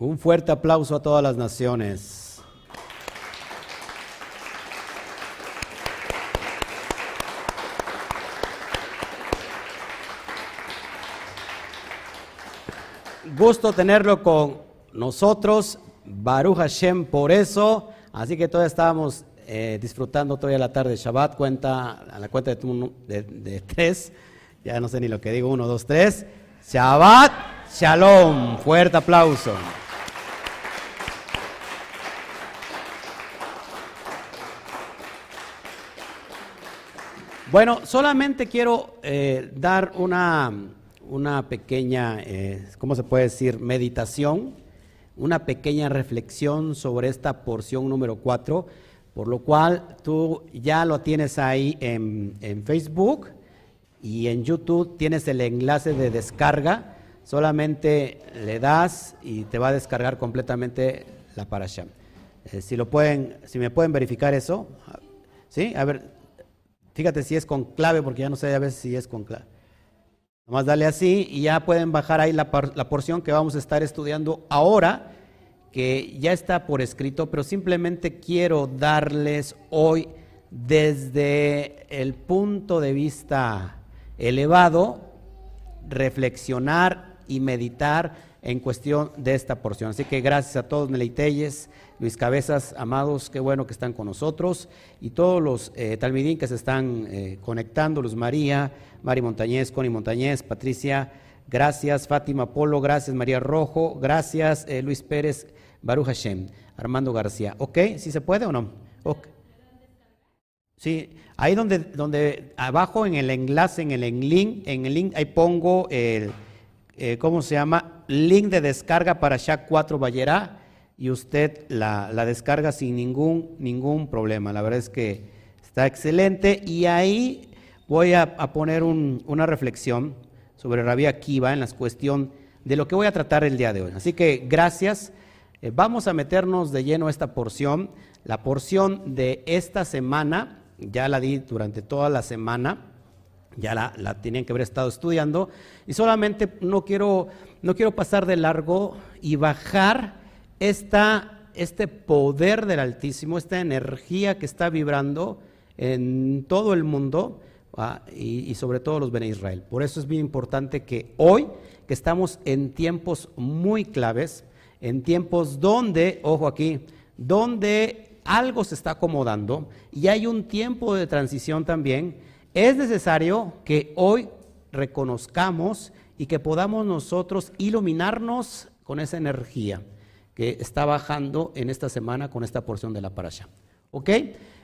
Un fuerte aplauso a todas las naciones. Gusto tenerlo con nosotros, Baruch Hashem, por eso. Así que todavía estábamos eh, disfrutando todavía la tarde de Shabbat, cuenta, a la cuenta de, de tres, ya no sé ni lo que digo, uno, dos, tres. Shabbat Shalom, fuerte aplauso. Bueno, solamente quiero eh, dar una, una pequeña, eh, ¿cómo se puede decir? Meditación, una pequeña reflexión sobre esta porción número 4, por lo cual tú ya lo tienes ahí en, en Facebook y en YouTube tienes el enlace de descarga, solamente le das y te va a descargar completamente la parasha. Eh, si lo pueden, si me pueden verificar eso, ¿sí? A ver, Fíjate si es con clave, porque ya no sé a veces si es con clave. Nomás dale así y ya pueden bajar ahí la, la, porción que vamos a estar estudiando ahora, que ya está por escrito, pero simplemente quiero darles hoy desde el punto de vista elevado, reflexionar y meditar en cuestión de esta porción. Así que gracias a todos, Meleiteyes, Luis Cabezas, amados, qué bueno que están con nosotros, y todos los eh, talmidín que se están eh, conectando, Luz María, Mari Montañez, Connie Montañez, Patricia, gracias, Fátima Polo, gracias, María Rojo, gracias, eh, Luis Pérez, Baruch Hashem, Armando García. ¿Ok? ¿Sí se puede o no? Sí, ahí donde, donde abajo en el enlace, en el link, en el link, ahí pongo el, ¿cómo se llama? Link de descarga para Shaq 4 Vallerá y usted la, descarga sin ningún, ningún problema. La verdad es que está excelente y ahí voy a, poner una reflexión sobre Rabia Akiva en la cuestión de lo que voy a tratar el día de hoy. Así que gracias. Eh, vamos a meternos de lleno esta porción. La porción de esta semana, ya la di durante toda la semana, ya la, la tenían que haber estado estudiando, y solamente no quiero, no quiero pasar de largo y bajar este poder del Altísimo, esta energía que está vibrando en todo el mundo ah, y, sobre todo los Bene Israel. Por eso es bien importante que hoy, que estamos en tiempos muy claves, en tiempos donde, ojo aquí, donde algo se está acomodando y hay un tiempo de transición también, es necesario que hoy reconozcamos y que podamos nosotros iluminarnos con esa energía que está bajando en esta semana con esta porción de la parasha. ¿Ok?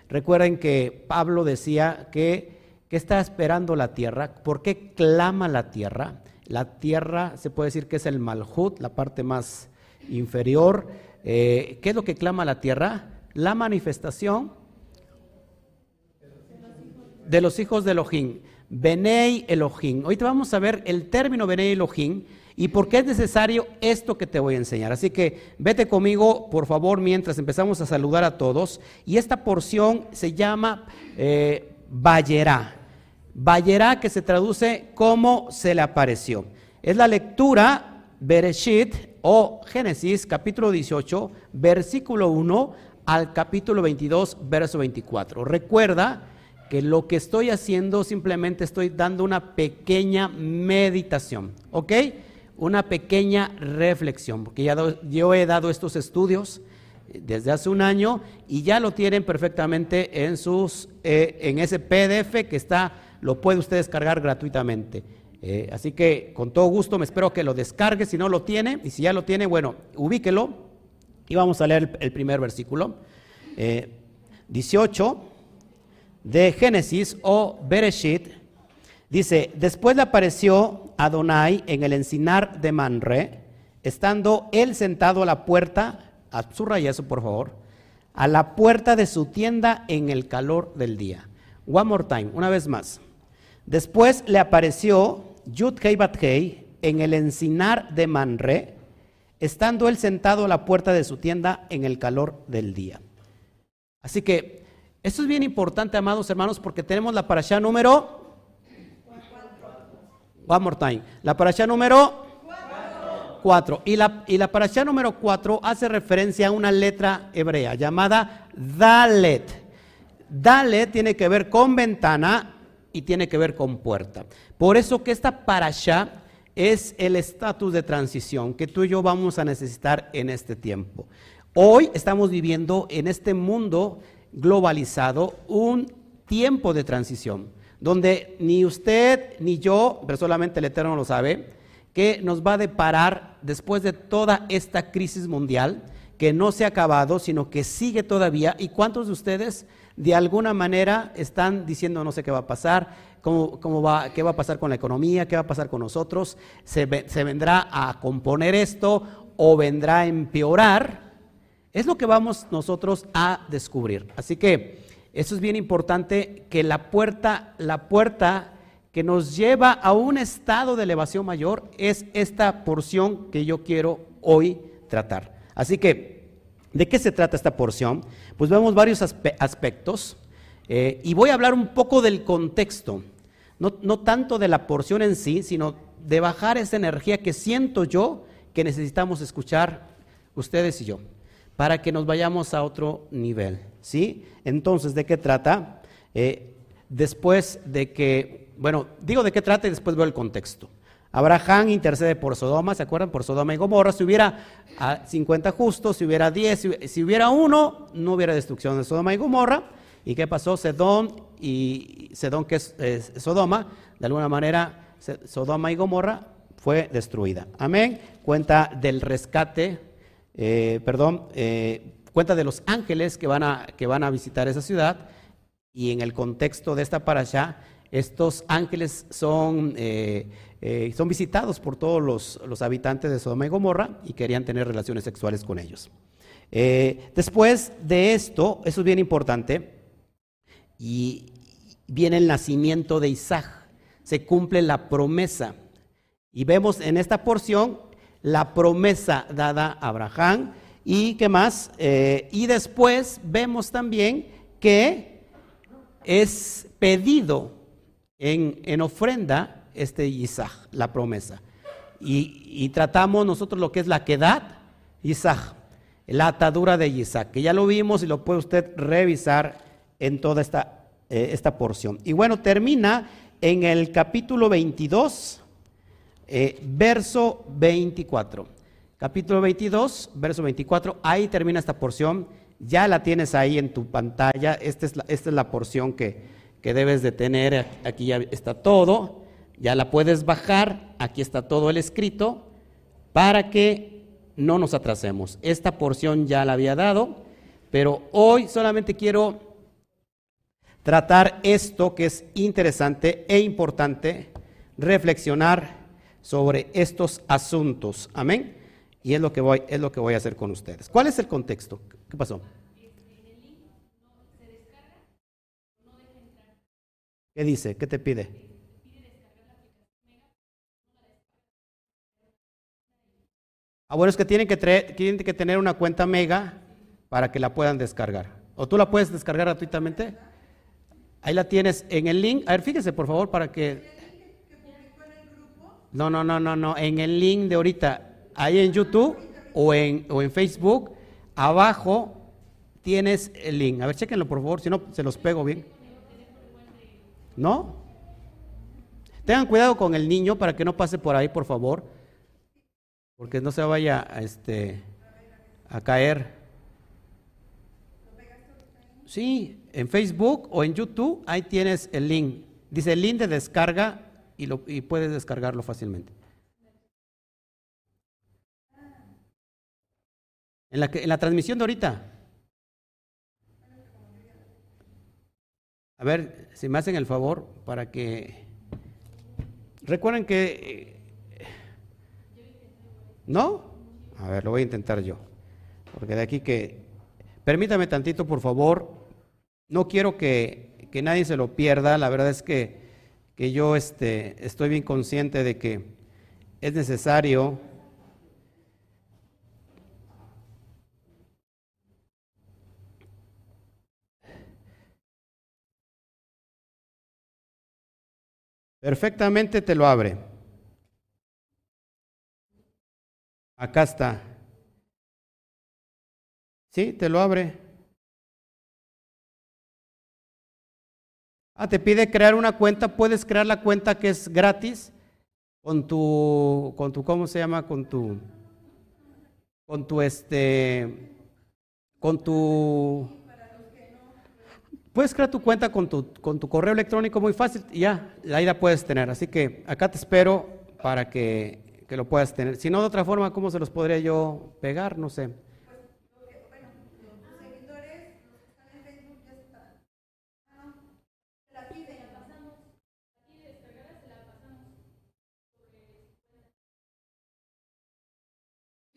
Recuerden que Pablo decía que, que está esperando la tierra. ¿Por qué clama la tierra? La tierra se puede decir que es el malhut, la parte más inferior. Eh, ¿Qué es lo que clama la tierra? La manifestación de los hijos de Elohim. Benei Elohim. Ahorita vamos a ver el término Benei Elohim ¿Y por qué es necesario esto que te voy a enseñar? Así que vete conmigo, por favor, mientras empezamos a saludar a todos. Y esta porción se llama eh, Bayerá. Bayerá que se traduce como se le apareció. Es la lectura Bereshit o Génesis capítulo 18, versículo 1 al capítulo 22, verso 24. Recuerda que lo que estoy haciendo simplemente estoy dando una pequeña meditación, ¿ok? Una pequeña reflexión, porque ya yo he dado estos estudios eh, desde hace un año y ya lo tienen perfectamente en sus eh, en ese PDF que está lo puede usted descargar gratuitamente. Eh, así que con todo gusto me espero que lo descargue si no lo tiene y si ya lo tiene, bueno, ubíquelo y vamos a leer el, primer versículo. 18 de Génesis o Bereshit dice, después le apareció Adonai en el encinar de Manre, estando él sentado a la puerta, subraya eso por favor, a la puerta de su tienda en el calor del día. One more time, una vez más. Después le apareció Yud en el encinar de Manre, estando él sentado a la puerta de su tienda en el calor del día. Así que esto es bien importante, amados hermanos, porque tenemos la parasha número One more time. La parasha número 4. Y la, y la parasha número 4 hace referencia a una letra hebrea llamada Dalet. Dalet tiene que ver con ventana y tiene que ver con puerta. Por eso que esta parasha es el estatus de transición que tú y yo vamos a necesitar en este tiempo. Hoy estamos viviendo en este mundo globalizado un tiempo de transición, donde ni usted ni yo, pero solamente el Eterno lo sabe, que nos va a deparar después de toda esta crisis mundial, que no se ha acabado, sino que sigue todavía. ¿Y cuántos de ustedes de alguna manera están diciendo no sé qué va a pasar, cómo, va, qué va a pasar con la economía, qué va a pasar con nosotros, se, se vendrá a componer esto o vendrá a empeorar? Es lo que vamos nosotros a descubrir. Así que eso es bien importante que la puerta, la puerta que nos lleva a un estado de elevación mayor es esta porción que yo quiero hoy tratar. Así que, ¿de qué se trata esta porción? Pues vemos varios aspectos eh, y voy a hablar un poco del contexto, no, no tanto de la porción en sí, sino de bajar esa energía que siento yo que necesitamos escuchar ustedes y yo, para que nos vayamos a otro nivel. ¿Sí? Entonces, ¿de qué trata? Eh, después de que bueno, digo de qué trata y después veo el contexto. Abraham intercede por Sodoma, ¿se acuerdan? Por Sodoma y Gomorra. Si hubiera 50 justos, si hubiera 10, si, hubiera uno, no hubiera destrucción de Sodoma y Gomorra. ¿Y qué pasó? Sedón y Sedón, que es, Sodoma, de alguna manera, Sodoma y Gomorra fue destruida. Amén. Cuenta del rescate, eh, perdón, eh, cuenta de los ángeles que van, a, que van a visitar esa ciudad. Y en el contexto de esta parasha, estos ángeles son, eh, eh, son visitados por todos los, habitantes de Sodoma y Gomorra y querían tener relaciones sexuales con ellos. Eh, después de esto, eso es bien importante, y viene el nacimiento de Isaac, se cumple la promesa. Y vemos en esta porción la promesa dada a Abraham. ¿Y qué más? y después vemos también que es pedido en, ofrenda este Isaac, la promesa. Y, tratamos nosotros lo que es la quedad, Isaac, la atadura de Isaac, que ya lo vimos y lo puede usted revisar en toda esta, eh, esta porción. Y bueno, termina en el capítulo 22, eh, verso 24. Capítulo 22, verso 24, ahí termina esta porción. Ya la tienes ahí en tu pantalla. Esta es la porción que, que debes de tener, aquí ya está todo, ya la puedes bajar, aquí está todo el escrito, para que no nos atrasemos. Esta porción ya la había dado, pero hoy solamente quiero tratar esto que es interesante e importante, reflexionar sobre estos asuntos. Amén. Y es lo que voy, es lo que voy a hacer con ustedes. ¿Cuál es el contexto? ¿Qué pasó? ¿Qué dice? ¿Qué te pide? Ah, bueno, es que tienen que, tienen que tener una cuenta Mega para que la puedan descargar. ¿O tú la puedes descargar gratuitamente? Ahí la tienes en el link. A ver, fíjese por favor para que... No, no, no, no, no. En el link de ahorita, ahí en YouTube o en, o en Facebook, abajo tienes el link. A ver, chequenlo por favor, si no, se los pego bien. ¿No? Tengan cuidado con el niño para que no pase por ahí, por favor, porque no se vaya a, este, a caer. Sí, en Facebook o en YouTube, ahí tienes el link. Dice el link de descarga y, lo, y puedes descargarlo fácilmente. En la, transmisión de ahorita. A ver, si me hacen el favor para que... Recuerden que... Eh, ¿No? A ver, lo voy a intentar yo. Porque de aquí que... Permítame tantito, por favor. No quiero que, que nadie se lo pierda. La verdad es que, que yo este, estoy bien consciente de que es necesario Perfectamente te lo abre. Acá está. ¿Sí? ¿Te lo abre? Ah, te pide crear una cuenta. Puedes crear la cuenta que es gratis con tu, con tu, ¿cómo se llama? Con tu, con tu, este, con tu, puedes crear tu cuenta con tu, con tu correo electrónico muy fácil y ya, ahí la puedes tener. Así que acá te espero para que, que lo puedas tener. Si no, de otra forma, ¿cómo se los podría yo pegar? No sé.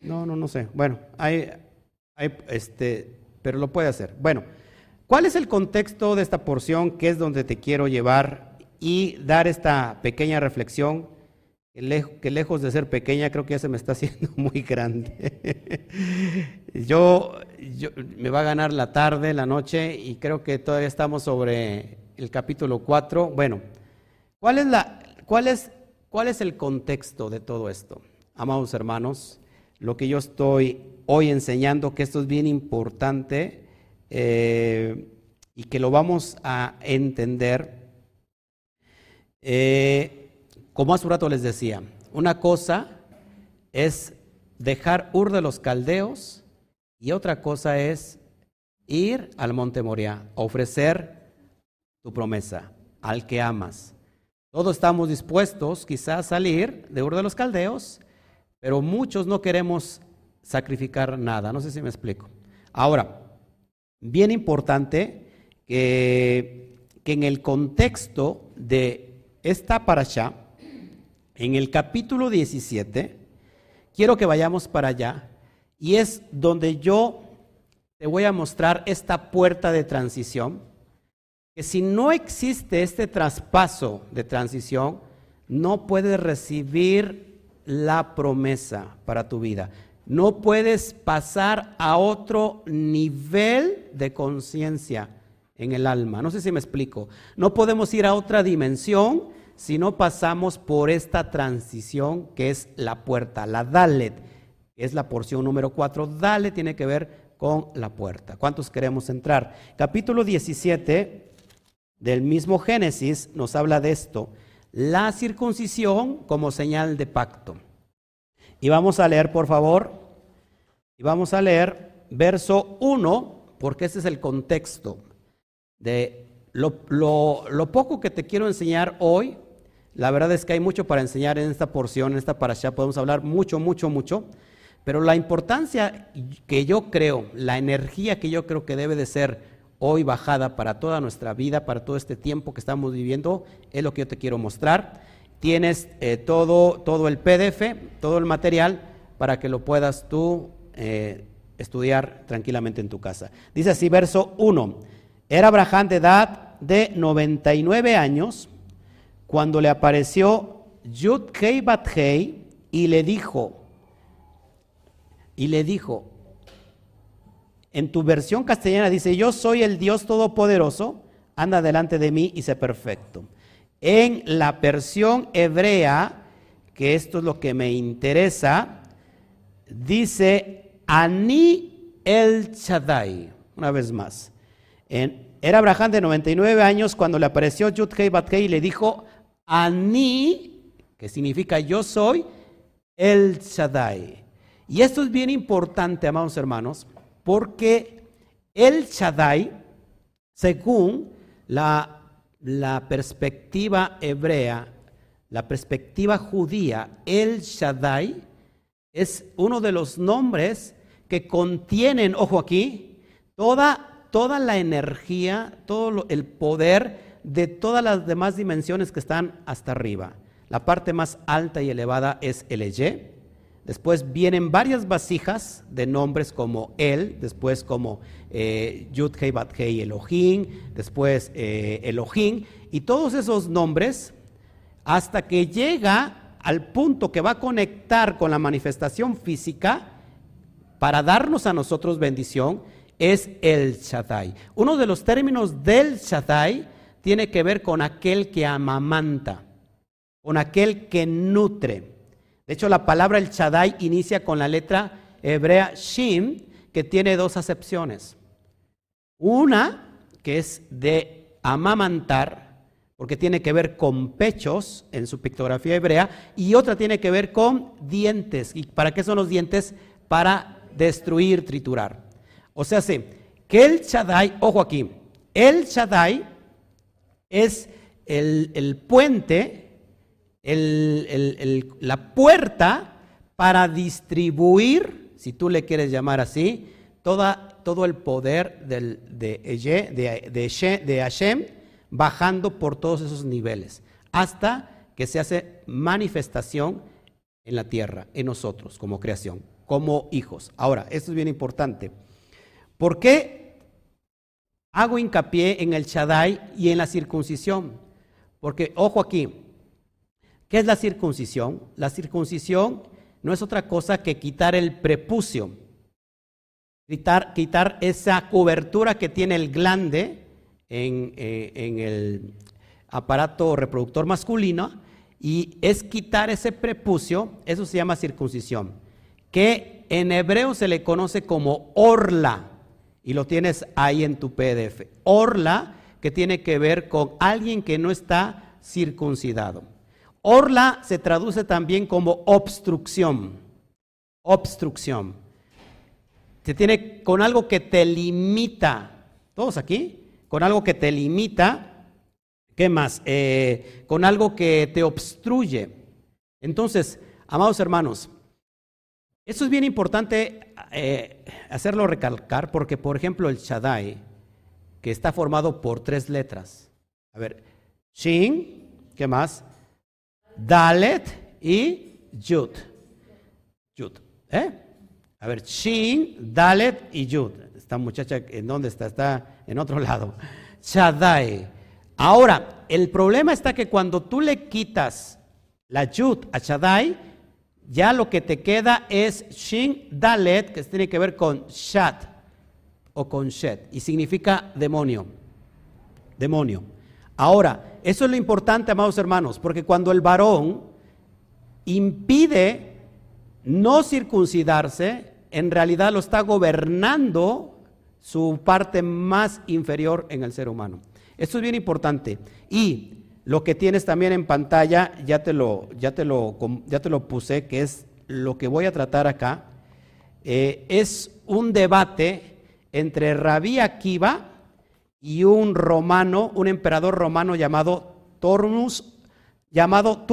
No, no, no sé. Bueno, hay, hay, este, pero lo puede hacer. Bueno, ¿cuál es el contexto de esta porción que es donde te quiero llevar y dar esta pequeña reflexión? Que, lejos de ser pequeña, creo que ya se me está haciendo muy grande. yo, me va a ganar la tarde, la noche, y creo que todavía estamos sobre el capítulo 4. Bueno, ¿cuál es, la, cuál es, cuál es el contexto de todo esto? Amados hermanos, lo que yo estoy hoy enseñando, que esto es bien importante eh, y que lo vamos a entender. Eh, como hace un rato les decía, una cosa es dejar Ur de los Caldeos y otra cosa es ir al monte Moria, ofrecer tu promesa al que amas. Todos estamos dispuestos quizás a salir de Ur de los Caldeos pero muchos no queremos sacrificar nada. No sé si me explico. Ahora, bien importante que, en el contexto de esta parasha, en el capítulo 17, quiero que vayamos para allá y es donde yo te voy a mostrar esta puerta de transición, que si no existe este traspaso de transición, no puedes recibir la promesa para tu vida. No puedes pasar a otro nivel de conciencia en el alma. No sé si me explico. No podemos ir a otra dimensión si no pasamos por esta transición que es la puerta, la Dalet, es la porción número 4. Dalet tiene que ver con la puerta. ¿Cuántos queremos entrar? Capítulo 17 del mismo Génesis nos habla de esto la circuncisión como señal de pacto. Y vamos a leer, por favor, y vamos a leer verso 1, porque ese es el contexto de lo, poco que te quiero enseñar hoy. La verdad es que hay mucho para enseñar en esta porción, en esta parasha, podemos hablar mucho, mucho, mucho. Pero la importancia que yo creo, la energía que yo creo que debe de ser hoy bajada para toda nuestra vida, para todo este tiempo que estamos viviendo, es lo que yo te quiero mostrar. Tienes eh, todo, todo el PDF, todo el material para que lo puedas tú eh, estudiar tranquilamente en tu casa. Dice así, verso 1. Era Abraham de edad de 99 años cuando le apareció Yud Hei Bat Hei y le dijo, y le dijo, en tu versión castellana dice, yo soy el Dios Todopoderoso, anda delante de mí y sé perfecto. En la versión hebrea, que esto es lo que me interesa, dice, Ani el Shaddai, una vez más. era Abraham de 99 años cuando le apareció Yudhei Bathei y le dijo, Ani, que significa yo soy el Shaddai. Y esto es bien importante, amados hermanos, porque el Shaddai, según la, la perspectiva hebrea, la perspectiva judía, el Shaddai es uno de los nombres que contienen, ojo aquí, toda, toda la energía, todo el poder de todas las demás dimensiones que están hasta arriba. La parte más alta y elevada es el Eye, Después vienen varias vasijas de nombres como él, después como eh, Yud Hei Bat Hei Elohim, después eh, Elohim, y todos esos nombres, hasta que llega al punto que va a conectar con la manifestación física para darnos a nosotros bendición, es el Shaddai. Uno de los términos del Shaddai tiene que ver con aquel que amamanta, con aquel que nutre. De hecho, la palabra el Shaddai inicia con la letra hebrea Shin, que tiene dos acepciones. Una, que es de amamantar, porque tiene que ver con pechos en su pictografía hebrea, y otra tiene que ver con dientes. ¿Y para qué son los dientes? Para destruir, triturar. O sea, sí, que el Shaddai, ojo aquí, el Shaddai es el, puente, la puerta para distribuir, si tú le quieres llamar así, toda, todo el poder del, de, de, de, de Hashem bajando por todos esos niveles, hasta que se hace manifestación en la tierra, en nosotros, como creación, como hijos. Ahora, esto es bien importante. ¿Por qué hago hincapié en el Shaddai y en la circuncisión? Porque, ojo aquí, ¿qué es la circuncisión? La circuncisión no es otra cosa que quitar el prepucio, quitar, quitar esa cobertura que tiene el glande en, eh, en el aparato reproductor masculino y es quitar ese prepucio, eso se llama circuncisión, que en hebreo se le conoce como orla, y lo tienes ahí en tu PDF. Orla que tiene que ver con alguien que no está circuncidado. Orla se traduce también como obstrucción. Obstrucción. Se tiene con algo que te limita. ¿Todos aquí? Con algo que te limita. ¿Qué más? Eh, con algo que te obstruye. Entonces, amados hermanos, esto es bien importante eh, hacerlo recalcar porque, por ejemplo, el Shaddai, que está formado por tres letras. A ver, Shin, ¿qué más? Dalet y Yud. Yud, ¿eh? A ver, Shin, Dalet y Yud. Esta muchacha, ¿en dónde está? Está en otro lado. Shaddai. Ahora, el problema está que cuando tú le quitas la Yud a Shaddai, ya lo que te queda es Shin Dalet, que tiene que ver con Shat o con Shet, y significa demonio. Demonio. Ahora, eso es lo importante, amados hermanos, porque cuando el varón impide no circuncidarse, en realidad lo está gobernando su parte más inferior en el ser humano. Esto es bien importante. Y lo que tienes también en pantalla, ya te lo, ya te lo, ya te lo puse, que es lo que voy a tratar acá, eh, es un debate entre Rabí Akiva y un romano, un emperador romano llamado Turnus, llamado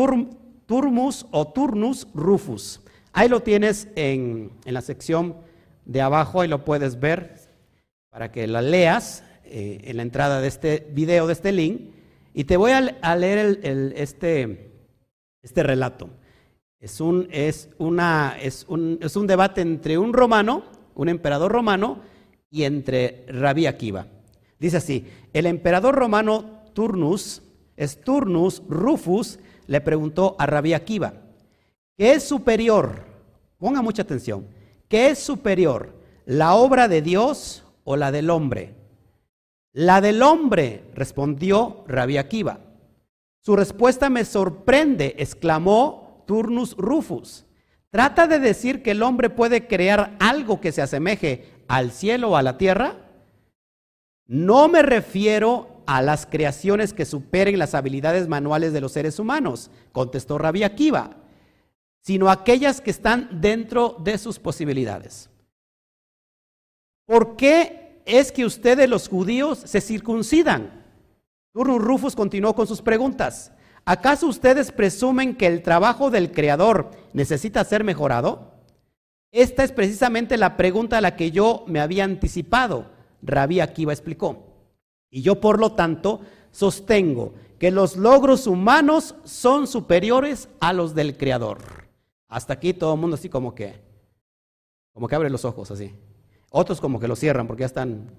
Turmus o Turnus Rufus. Ahí lo tienes en, la sección de abajo, ahí lo puedes ver para que la leas eh, en la entrada de este video, de este link. Y te voy a, leer este, este relato. Es un, es, una, es, un, es un debate entre un romano, un emperador romano, y entre Rabí Akiva. Dice así, el emperador romano Turnus, es Turnus Rufus, le preguntó a Rabí Akiva, ¿qué es superior? Ponga mucha atención. ¿Qué es superior? ¿La obra de Dios o la del hombre? La del hombre, respondió Rabbi Akiva. Su respuesta me sorprende, exclamó Turnus Rufus. ¿Trata de decir que el hombre puede crear algo que se asemeje al cielo o a la tierra? No me refiero a las creaciones que superen las habilidades manuales de los seres humanos, contestó Rabbi Akiva, sino aquellas que están dentro de sus posibilidades. ¿Por qué es que ustedes los judíos se circuncidan. Turnus Rufus continuó con sus preguntas. ¿Acaso ustedes presumen que el trabajo del Creador necesita ser mejorado? Esta es precisamente la pregunta a la que yo me había anticipado. Rabí Akiva explicó. Y yo, por lo tanto, sostengo que los logros humanos son superiores a los del Creador. Hasta aquí todo el mundo así como que, como que abre los ojos así. Otros como que lo cierran porque ya están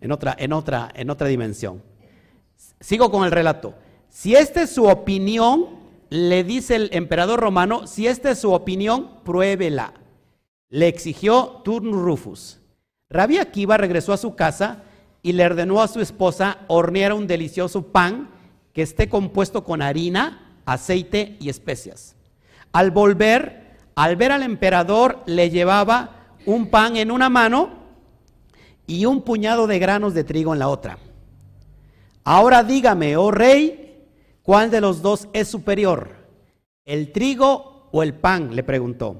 en otra, en otra, en otra dimensión. Sigo con el relato. Si esta es su opinión, le dice el emperador romano, si esta es su opinión, pruébela. Le exigió Turnus Rufus. Rabbi Akiva regresó a su casa y le ordenó a su esposa hornear un delicioso pan que esté compuesto con harina, aceite y especias. Al volver, al ver al emperador le llevaba un pan en una mano y un puñado de granos de trigo en la otra. Ahora dígame, oh rey, ¿cuál de los dos es superior? ¿El trigo o el pan? le preguntó.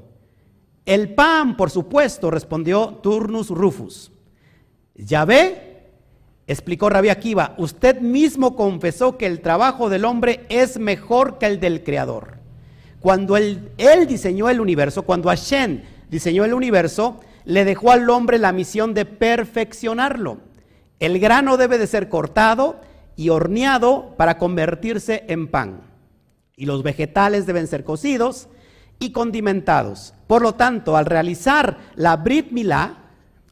El pan, por supuesto, respondió Turnus Rufus. Ya ve, explicó Rabbi Akiva, usted mismo confesó que el trabajo del hombre es mejor que el del creador. Cuando él, él diseñó el universo, cuando Hashem diseñó el universo, le dejó al hombre la misión de perfeccionarlo. El grano debe de ser cortado y horneado para convertirse en pan. Y los vegetales deben ser cocidos y condimentados. Por lo tanto, al realizar la Brit Milá,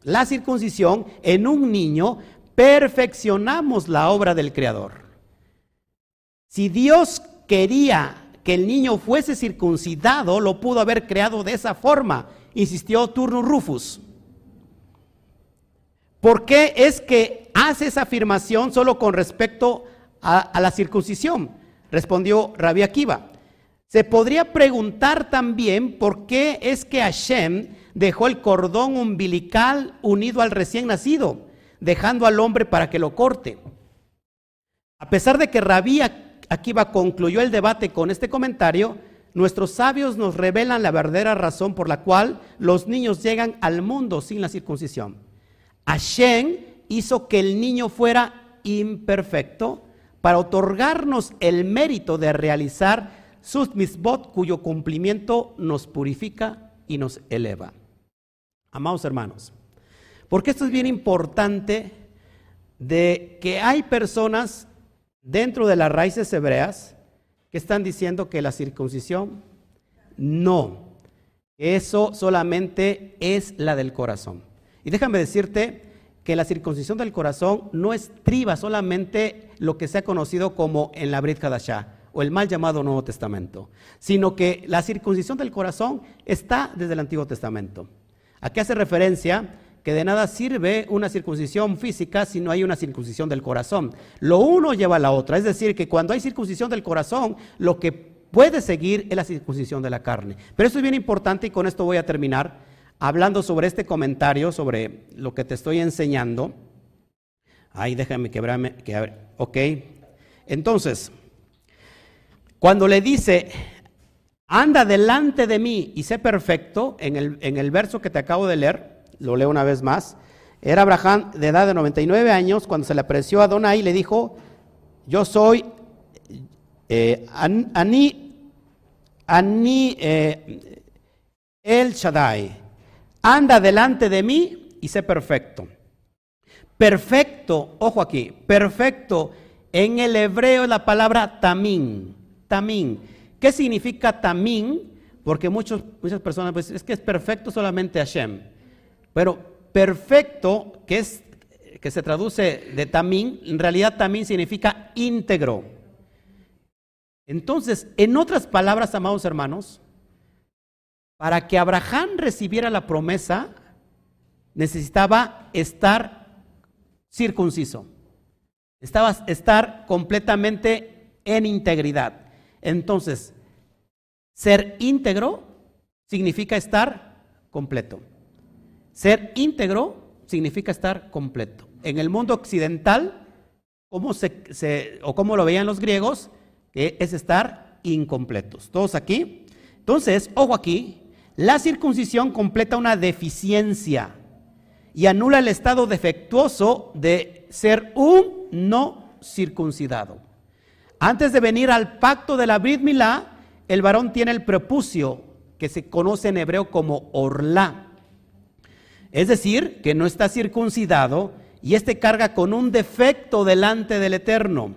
la circuncisión en un niño, perfeccionamos la obra del Creador. Si Dios quería que el niño fuese circuncidado, lo pudo haber creado de esa forma, insistió Turnus Rufus. ¿Por qué es que hace esa afirmación solo con respecto a, la circuncisión? Respondió Rabbi Akiva. Se podría preguntar también por qué es que Hashem dejó el cordón umbilical unido al recién nacido, dejando al hombre para que lo corte. A pesar de que Rabí Akiva concluyó el debate con este comentario, nuestros sabios nos revelan la verdadera razón por la cual los niños llegan al mundo sin la circuncisión. Hashem hizo que el niño fuera imperfecto para otorgarnos el mérito de realizar sus misbot cuyo cumplimiento nos purifica y nos eleva. Amados hermanos, porque esto es bien importante de que hay personas dentro de las raíces hebreas que están diciendo que la circuncisión no, eso solamente es la del corazón. Y déjame decirte que la circuncisión del corazón no estriba solamente lo que se ha conocido como en la Brit Hadashah o el mal llamado Nuevo Testamento, sino que la circuncisión del corazón está desde el Antiguo Testamento. ¿A qué hace referencia? Que de nada sirve una circuncisión física si no hay una circuncisión del corazón. Lo uno lleva a la otra, es decir, que cuando hay circuncisión del corazón, lo que puede seguir es la circuncisión de la carne. Pero eso es bien importante y con esto voy a terminar hablando sobre este comentario, sobre lo que te estoy enseñando. Ay, déjame quebrarme. Que, ok. Entonces, cuando le dice, anda delante de mí y sé perfecto, en el, en el verso que te acabo de leer, lo leo una vez más, era Abraham de edad de 99 años cuando se le apareció a Adonai y le dijo, yo soy eh, Ani, Ani eh, El Shaddai anda delante de mí y sé perfecto. Perfecto, ojo aquí, perfecto. En el hebreo la palabra tamín, tamín. ¿Qué significa tamín? Porque muchos, muchas personas pues es que es perfecto solamente Hashem. Pero perfecto, que es que se traduce de tamín, en realidad tamín significa íntegro. Entonces, en otras palabras, amados hermanos, para que Abraham recibiera la promesa, necesitaba estar circunciso. Estaba estar completamente en integridad. Entonces, ser íntegro significa estar completo. Ser íntegro significa estar completo. En el mundo occidental, ¿cómo se, o cómo lo veían los griegos, es estar incompletos. Todos aquí. Entonces, ojo aquí, la circuncisión completa una deficiencia y anula el estado defectuoso de ser un no circuncidado. Antes de venir al pacto de la Brit el varón tiene el prepucio que se conoce en hebreo como orlá. Es decir, que no está circuncidado y este carga con un defecto delante del Eterno.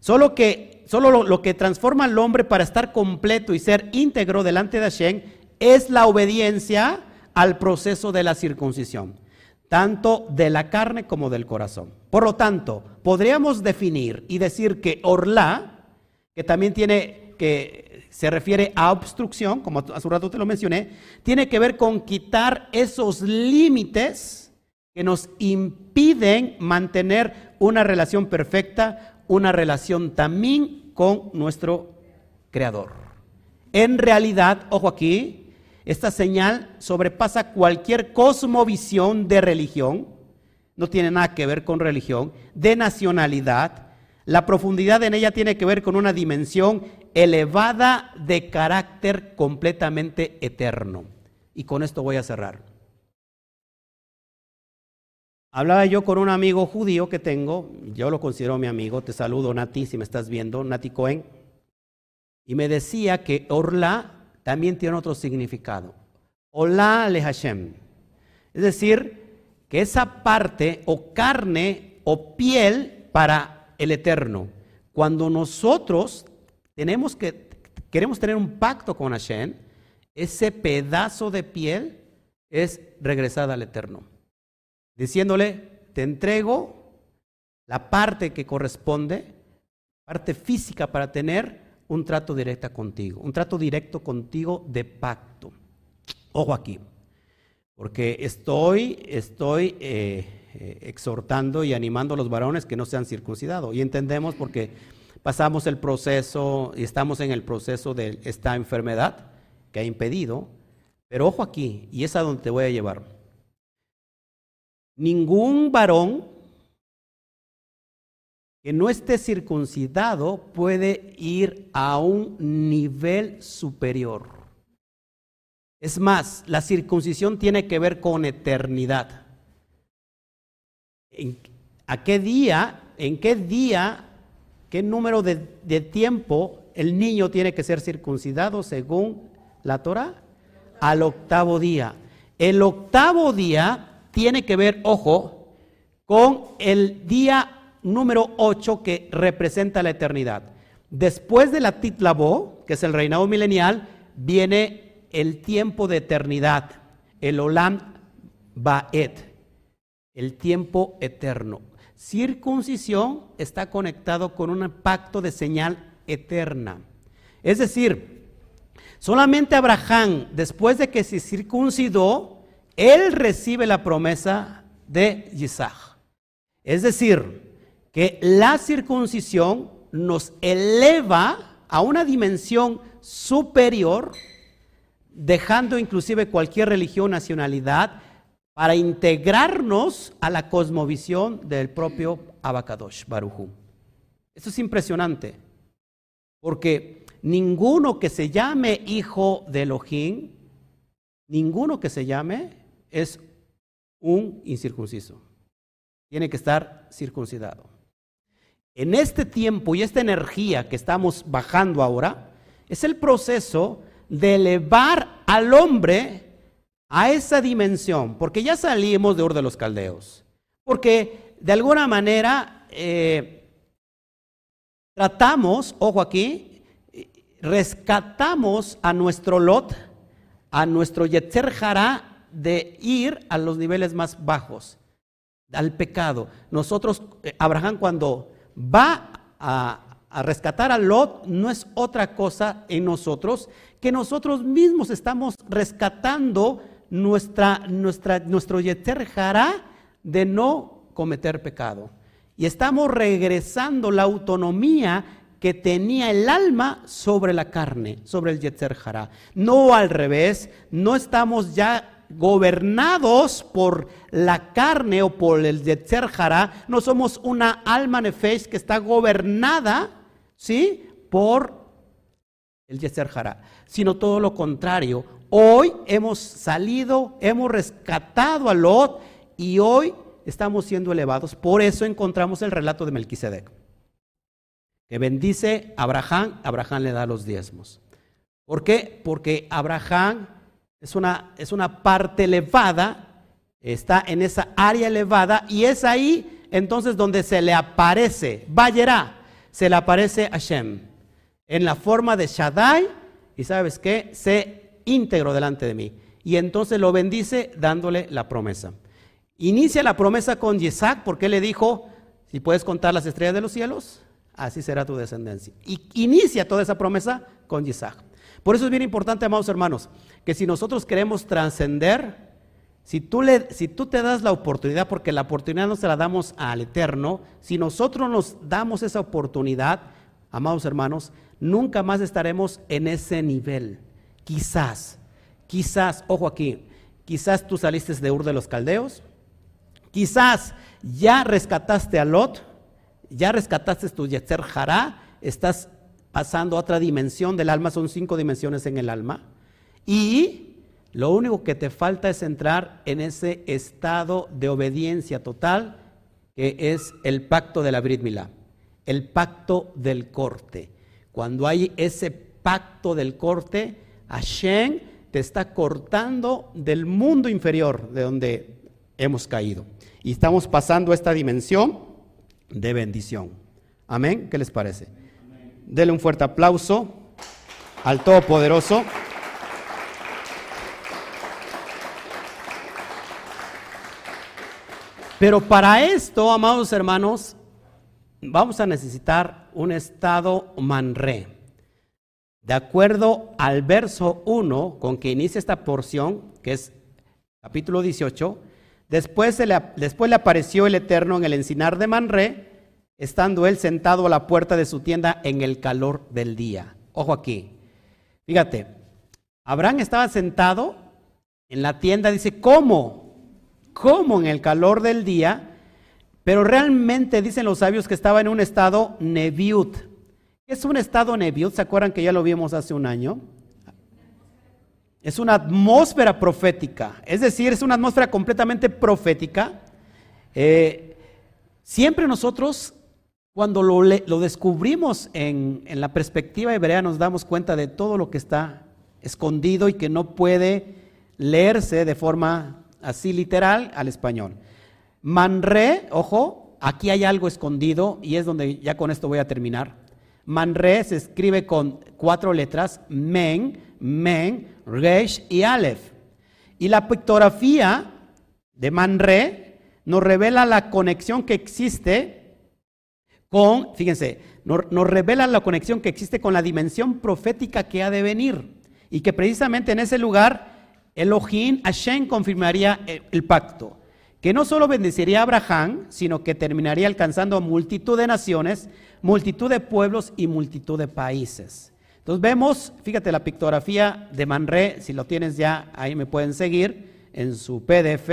Solo que solo lo, lo que transforma al hombre para estar completo y ser íntegro delante de Hashem es la obediencia al proceso de la circuncisión, tanto de la carne como del corazón. Por lo tanto, podríamos definir y decir que orla, que también tiene que se refiere a obstrucción, como hace un rato te lo mencioné, tiene que ver con quitar esos límites que nos impiden mantener una relación perfecta, una relación también con nuestro Creador. En realidad, ojo aquí, Esta señal sobrepasa cualquier cosmovisión de religión, no tiene nada que ver con religión, de nacionalidad. La profundidad en ella tiene que ver con una dimensión elevada de carácter completamente eterno. Y con esto voy a cerrar. Hablaba yo con un amigo judío que tengo, yo lo considero mi amigo, te saludo Nati, si me estás viendo, Nati Cohen, y me decía que Orla también tiene otro significado. Olá le Hashem. Es decir, que esa parte o carne o piel para el eterno. Cuando nosotros tenemos que, queremos tener un pacto con Hashem, ese pedazo de piel es regresada al eterno diciéndole, te entrego la parte que corresponde, parte física para tener un trato directo contigo, un trato directo contigo de pacto. Ojo aquí, porque estoy, estoy eh, eh, exhortando y animando a los varones que no sean circuncidados. Y entendemos porque pasamos el proceso y estamos en el proceso de esta enfermedad que ha impedido. Pero ojo aquí, y es a donde te voy a llevar. Ningún varón que no esté circuncidado puede ir a un nivel superior. Es más, la circuncisión tiene que ver con eternidad. ¿A qué día, en qué día, qué número de, tiempo el niño tiene que ser circuncidado según la Torah? Al octavo día. El octavo día tiene que ver, ojo, con el día número 8 que representa la eternidad. Después de la Titlabó, que es el reinado milenial, viene el tiempo de eternidad, el Olam Baet, el tiempo eterno. Circuncisión está conectado con un pacto de señal eterna. Es decir, solamente Abraham, después de que se circuncidó, él recibe la promesa de Isaac. Es decir, que la circuncisión nos eleva a una dimensión superior, dejando inclusive cualquier religión, nacionalidad, para integrarnos a la cosmovisión del propio Abacadosh, Barujú. Esto es impresionante, porque ninguno que se llame hijo de Elohim, ninguno que se llame es un incircunciso. Tiene que estar circuncidado. En este tiempo y esta energía que estamos bajando ahora, es el proceso de elevar al hombre a esa dimensión, porque ya salimos de Ur de los Caldeos, porque de alguna manera eh, tratamos, ojo aquí, rescatamos a nuestro Lot, a nuestro Yetzer Hará de ir a los niveles más bajos, al pecado. Nosotros, eh, Abraham cuando va a, rescatar a Lot, no es otra cosa en nosotros que nosotros mismos estamos rescatando nuestra, nuestra, nuestro yeter de no cometer pecado. Y estamos regresando la autonomía que tenía el alma sobre la carne, sobre el Yetzer No al revés, no estamos ya gobernados por la carne o por el Yetzer no somos una alma nefesh que está gobernada, ¿sí? Por el Yetzer sino todo lo contrario. Hoy hemos salido, hemos rescatado a Lot y hoy estamos siendo elevados. Por eso encontramos el relato de Melquisedec, que bendice a Abraham, Abraham le da los diezmos. ¿Por qué? Porque Abraham es una, es una parte elevada, está en esa área elevada y es ahí entonces donde se le aparece, Vayerá, se le aparece a Shem en la forma de Shaddai y sabes qué, se íntegro delante de mí. Y entonces lo bendice dándole la promesa. Inicia la promesa con Isaac porque le dijo, si puedes contar las estrellas de los cielos, así será tu descendencia. Y inicia toda esa promesa con Isaac. Por eso es bien importante, amados hermanos, que si nosotros queremos trascender, si tú, si tú te das la oportunidad, porque la oportunidad no se la damos al Eterno, si nosotros nos damos esa oportunidad, amados hermanos, nunca más estaremos en ese nivel. Quizás, quizás, ojo aquí, quizás tú saliste de Ur de los Caldeos, quizás ya rescataste a Lot, ya rescataste tu Yetzer Hará, estás pasando a otra dimensión del alma, son cinco dimensiones en el alma, y lo único que te falta es entrar en ese estado de obediencia total que es el pacto de la Brit Milá, el pacto del corte. Cuando hay ese pacto del corte, Hashem te está cortando del mundo inferior de donde hemos caído. Y estamos pasando a esta dimensión de bendición. Amén. ¿Qué les parece? Denle un fuerte aplauso al Todopoderoso. Pero para esto, amados hermanos, vamos a necesitar un estado manré. De acuerdo al verso 1 con que inicia esta porción, que es capítulo 18, después, le, apareció el Eterno en el encinar de Manré, estando él sentado a la puerta de su tienda en el calor del día. Ojo aquí. Fíjate, Abraham estaba sentado en la tienda, dice, ¿cómo? como en el calor del día, pero realmente dicen los sabios que estaba en un estado neviut. Es un estado neviut? ¿Se acuerdan que ya lo vimos hace un año? Es una atmósfera profética, es decir, es una atmósfera completamente profética. Eh, siempre nosotros, cuando lo, descubrimos en, en la perspectiva hebrea, nos damos cuenta de todo lo que está escondido y que no puede leerse de forma así literal al español. Manre, ojo, aquí hay algo escondido y es donde ya con esto voy a terminar. Manre se escribe con cuatro letras, men, men, resh y aleph. Y la pictografía de Manre nos revela la conexión que existe con, fíjense, nos, revela la conexión que existe con la dimensión profética que ha de venir. Y que precisamente en ese lugar Elohim, Hashem confirmaría el pacto, que no solo bendeciría a Abraham, sino que terminaría alcanzando a multitud de naciones, multitud de pueblos y multitud de países. Entonces vemos, fíjate la pictografía de Manre, si lo tienes ya, ahí me pueden seguir, en su PDF,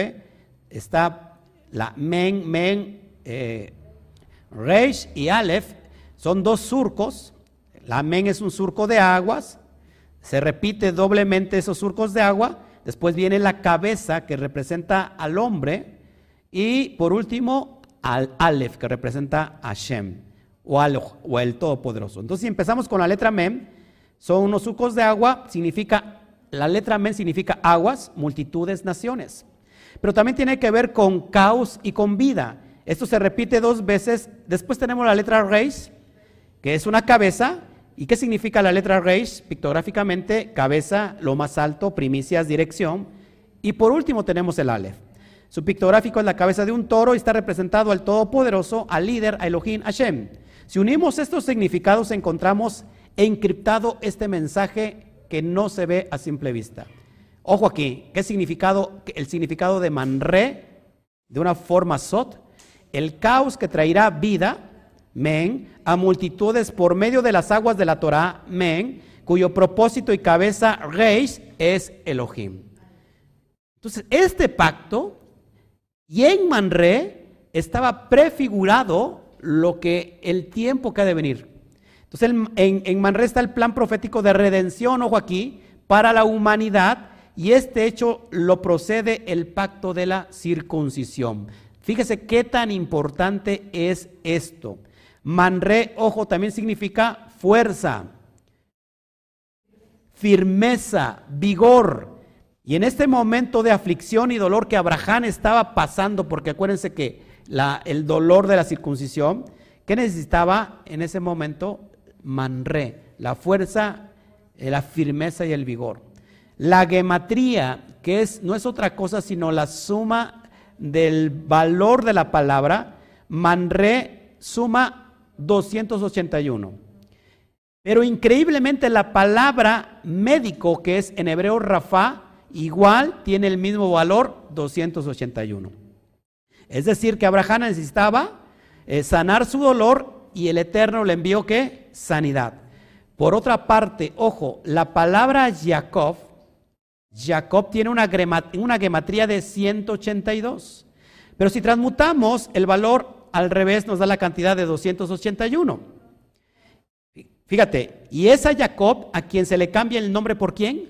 está la Men, Men, eh, Reish y Aleph, son dos surcos, la Men es un surco de aguas, se repite doblemente esos surcos de agua, Después viene la cabeza que representa al hombre. Y por último, al Aleph, que representa a Shem o, al, o el Todopoderoso. Entonces, si empezamos con la letra Mem, son unos sucos de agua, significa, la letra Mem significa aguas, multitudes, naciones. Pero también tiene que ver con caos y con vida. Esto se repite dos veces. Después tenemos la letra Reis, que es una cabeza, ¿Y qué significa la letra Reish? Pictográficamente, cabeza, lo más alto, primicias, dirección. Y por último tenemos el Aleph. Su pictográfico es la cabeza de un toro y está representado al Todopoderoso, al líder, a Elohim Hashem. Si unimos estos significados, encontramos encriptado este mensaje que no se ve a simple vista. Ojo aquí, ¿qué significado? El significado de manre, de una forma sot, el caos que traerá vida, men, a multitudes por medio de las aguas de la Torah, men, cuyo propósito y cabeza, reis, es Elohim. Entonces, este pacto, y en Manre, estaba prefigurado lo que el tiempo que ha de venir. Entonces, en, en Manre está el plan profético de redención, ojo aquí, para la humanidad, y este hecho lo procede el pacto de la circuncisión. Fíjese qué tan importante es esto. Manre, ojo, también significa fuerza, firmeza, vigor. Y en este momento de aflicción y dolor que Abraham estaba pasando, porque acuérdense que el dolor de la circuncisión, ¿qué necesitaba en ese momento? Manre, la fuerza, la firmeza y el vigor. La gematría, que es, no es otra cosa sino la suma del valor de la palabra, manre suma 281. Pero increíblemente la palabra médico, que es en hebreo Rafa, igual tiene el mismo valor 281. Es decir, que Abraham necesitaba eh, sanar su dolor y el Eterno le envió que sanidad. Por otra parte, ojo, la palabra Jacob, Jacob tiene una, una gematría de 182. Pero si transmutamos el valor al revés, nos da la cantidad de 281. Fíjate, y es a Jacob a quien se le cambia el nombre por quién?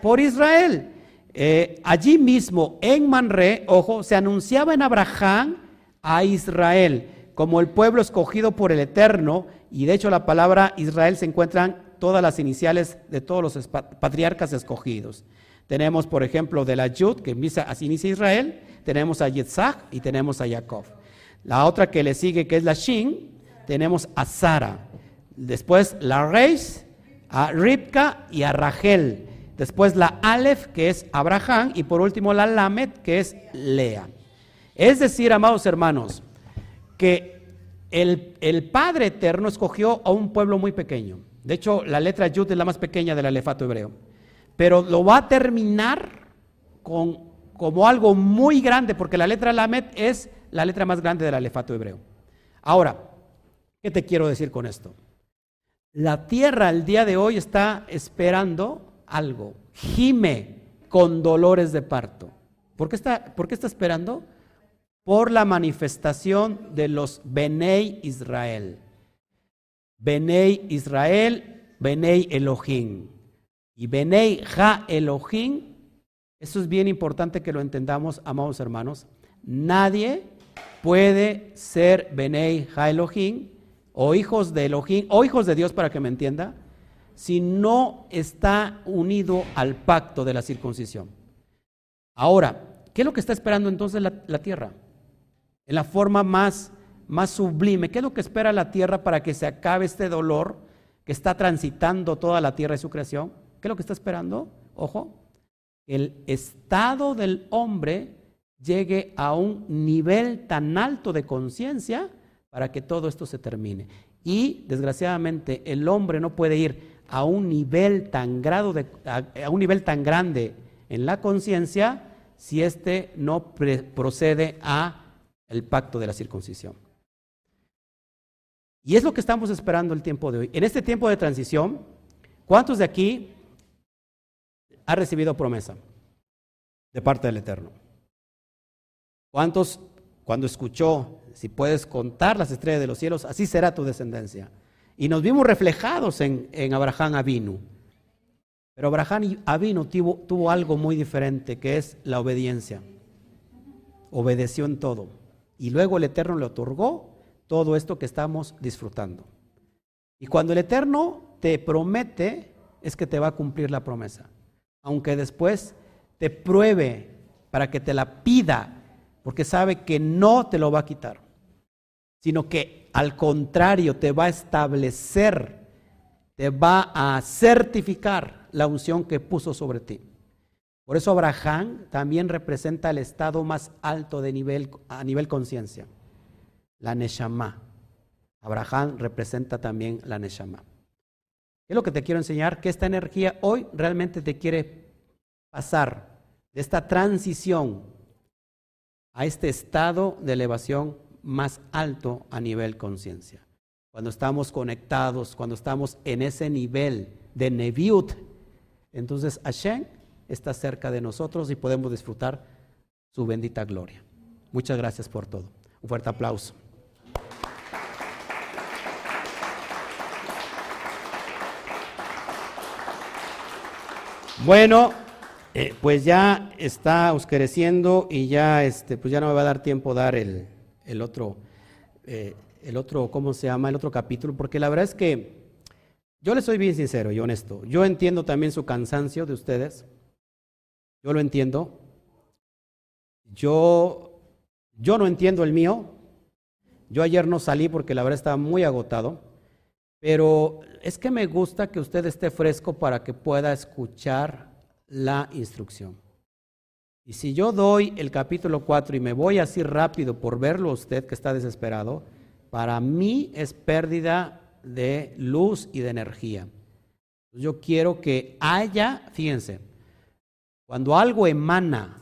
Por Israel. Eh, allí mismo, en Manre, ojo, se anunciaba en Abraham a Israel como el pueblo escogido por el Eterno, y de hecho la palabra Israel se encuentran todas las iniciales de todos los patriarcas escogidos. Tenemos, por ejemplo, de la Yud, que así inicia Israel, tenemos a Yitzhak y tenemos a Jacob. La otra que le sigue, que es la Shin, tenemos a Sara. Después la Reis, a Ribka y a Rachel. Después la Aleph, que es Abraham. Y por último la Lamet, que es Lea. Es decir, amados hermanos, que el, el, Padre Eterno escogió a un pueblo muy pequeño. De hecho, la letra Yud es la más pequeña del alefato hebreo. Pero lo va a terminar con, como algo muy grande, porque la letra Lamet es la letra más grande del alefato hebreo. Ahora, ¿qué te quiero decir con esto? La tierra el día de hoy está esperando algo. Gime con dolores de parto. ¿Por qué está, por qué está esperando? Por la manifestación de los Benei Israel. Benei Israel, Benei Elohim. Y Benei Ha Elohim, eso es bien importante que lo entendamos, amados hermanos. Nadie puede ser Benei Ha Elohim o hijos de Elohim, o hijos de Dios para que me entienda, si no está unido al pacto de la circuncisión. Ahora, ¿qué es lo que está esperando entonces la, tierra? En la forma más, más sublime, ¿qué es lo que espera la tierra para que se acabe este dolor que está transitando toda la tierra y su creación? ¿Qué es lo que está esperando? Ojo, el estado del hombre llegue a un nivel tan alto de conciencia para que todo esto se termine. Y desgraciadamente el hombre no puede ir a un nivel tan, grado de, a, un nivel tan grande en la conciencia si éste no procede a el pacto de la circuncisión. Y es lo que estamos esperando el tiempo de hoy. En este tiempo de transición, ¿cuántos de aquí ha recibido promesa de parte del Eterno? ¿Cuántos cuando escuchó si puedes contar las estrellas de los cielos, así será tu descendencia. Y nos vimos reflejados en, Abraham Avinu. Pero Abraham Avinu tuvo, tuvo algo muy diferente, que es la obediencia. Obedeció en todo. Y luego el Eterno le otorgó todo esto que estamos disfrutando. Y cuando el Eterno te promete, es que te va a cumplir la promesa. Aunque después te pruebe para que te la pida porque sabe que no te lo va a quitar, sino que al contrario te va a establecer, te va a certificar la unción que puso sobre ti. Por eso Abraham también representa el estado más alto de nivel, a nivel conciencia, la Neshama. Abraham representa también la Neshama. ¿Qué es lo que te quiero enseñar? Que esta energía hoy realmente te quiere pasar de esta transición a este estado de elevación más alto a nivel conciencia. Cuando estamos conectados, cuando estamos en ese nivel de Neviut, entonces Hashem está cerca de nosotros y podemos disfrutar su bendita gloria. Muchas gracias por todo. Un fuerte aplauso. Bueno, eh, pues ya está oscureciendo y ya, este, pues ya no me va a dar tiempo dar el, el otro, eh, el otro, ¿cómo se llama? El otro capítulo, porque la verdad es que yo le soy bien sincero y honesto. Yo entiendo también su cansancio de ustedes. Yo lo entiendo. Yo, yo no entiendo el mío. Yo ayer no salí porque la verdad estaba muy agotado. Pero es que me gusta que usted esté fresco para que pueda escuchar la instrucción. Y si yo doy el capítulo 4 y me voy así rápido por verlo usted que está desesperado, para mí es pérdida de luz y de energía. Yo quiero que haya, fíjense, cuando algo emana,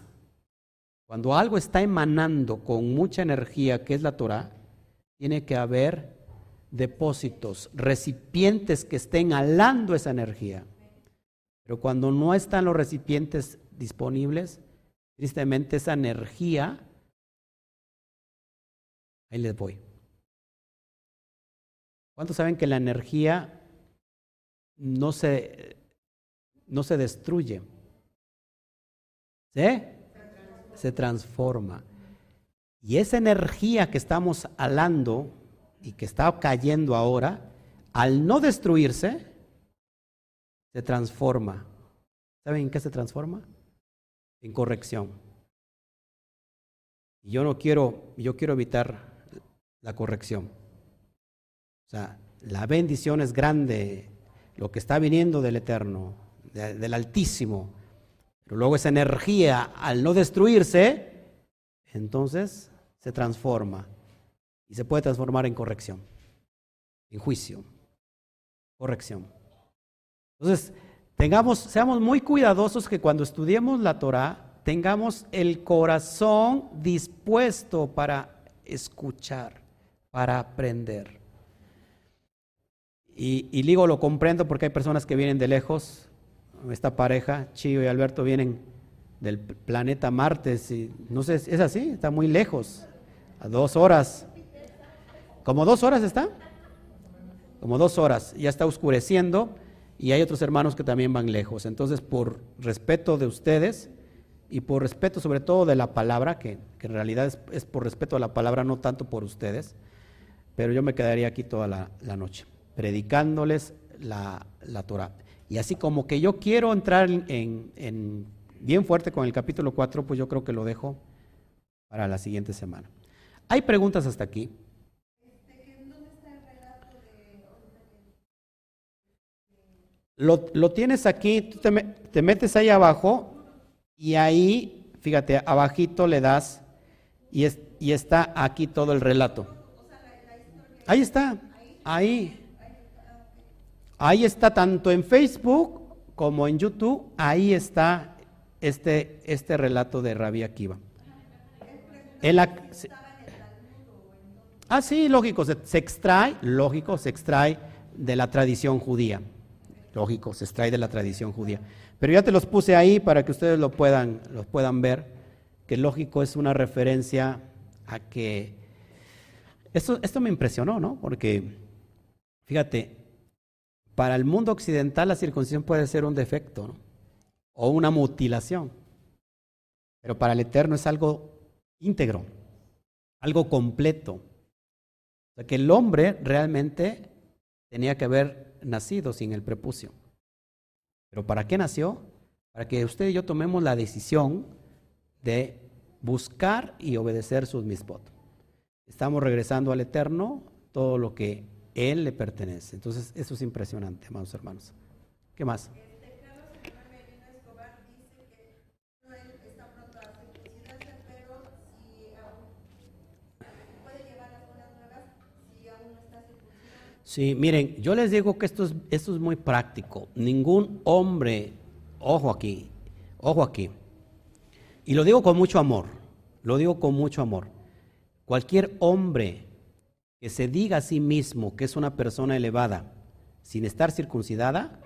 cuando algo está emanando con mucha energía, que es la Torah, tiene que haber depósitos, recipientes que estén alando esa energía. Pero cuando no están los recipientes disponibles, tristemente esa energía, ahí les voy. ¿Cuántos saben que la energía no se, no se destruye? ¿Sí? Se transforma. Y esa energía que estamos alando y que está cayendo ahora, al no destruirse, se transforma. ¿Saben en qué se transforma? En corrección. Y yo no quiero, yo quiero evitar la corrección. O sea, la bendición es grande, lo que está viniendo del Eterno, del Altísimo. Pero luego esa energía, al no destruirse, entonces se transforma y se puede transformar en corrección, en juicio, corrección. Entonces, tengamos, seamos muy cuidadosos que cuando estudiemos la Torah tengamos el corazón dispuesto para escuchar, para aprender. Y, y digo, lo comprendo porque hay personas que vienen de lejos. Esta pareja, Chío y Alberto, vienen del planeta Marte. no sé, ¿es así? Está muy lejos. A dos horas. ¿Como dos horas está? Como dos horas. Ya está oscureciendo y hay otros hermanos que también van lejos. Entonces, por respeto de ustedes y por respeto sobre todo de la palabra, que, en realidad es, por respeto a la palabra, no tanto por ustedes, pero yo me quedaría aquí toda la, noche, predicándoles la, la Torah. Y así como que yo quiero entrar en bien fuerte con el capítulo 4, pues yo creo que lo dejo para la siguiente semana. ¿Hay preguntas hasta aquí? Lo, lo tienes aquí, tú te, te, metes ahí abajo y ahí, fíjate, abajito le das y, es, y está aquí todo el relato. Ahí está, ahí. Ahí está tanto en Facebook como en YouTube, ahí está este, este relato de Rabbi Akiva. ah, sí, lógico, se, extrae, lógico, se extrae de la tradición judía. Lógico, se extrae de la tradición judía. Pero ya te los puse ahí para que ustedes lo puedan, los puedan ver, que lógico es una referencia a que... Esto, esto me impresionó, ¿no? Porque, fíjate, para el mundo occidental la circuncisión puede ser un defecto, o una mutilación. Pero para el Eterno es algo íntegro, algo completo. O sea, que el hombre realmente tenía que haber nacido sin el prepucio. ¿Pero para qué nació? Para que usted y yo tomemos la decisión de buscar y obedecer sus mispot. Estamos regresando al Eterno todo lo que Él le pertenece. Entonces, eso es impresionante, amados hermanos. ¿Qué más? Sí, miren, yo les digo que esto es, esto es muy práctico. Ningún hombre, ojo aquí, ojo aquí, y lo digo con mucho amor, lo digo con mucho amor. Cualquier hombre que se diga a sí mismo que es una persona elevada sin estar circuncidada,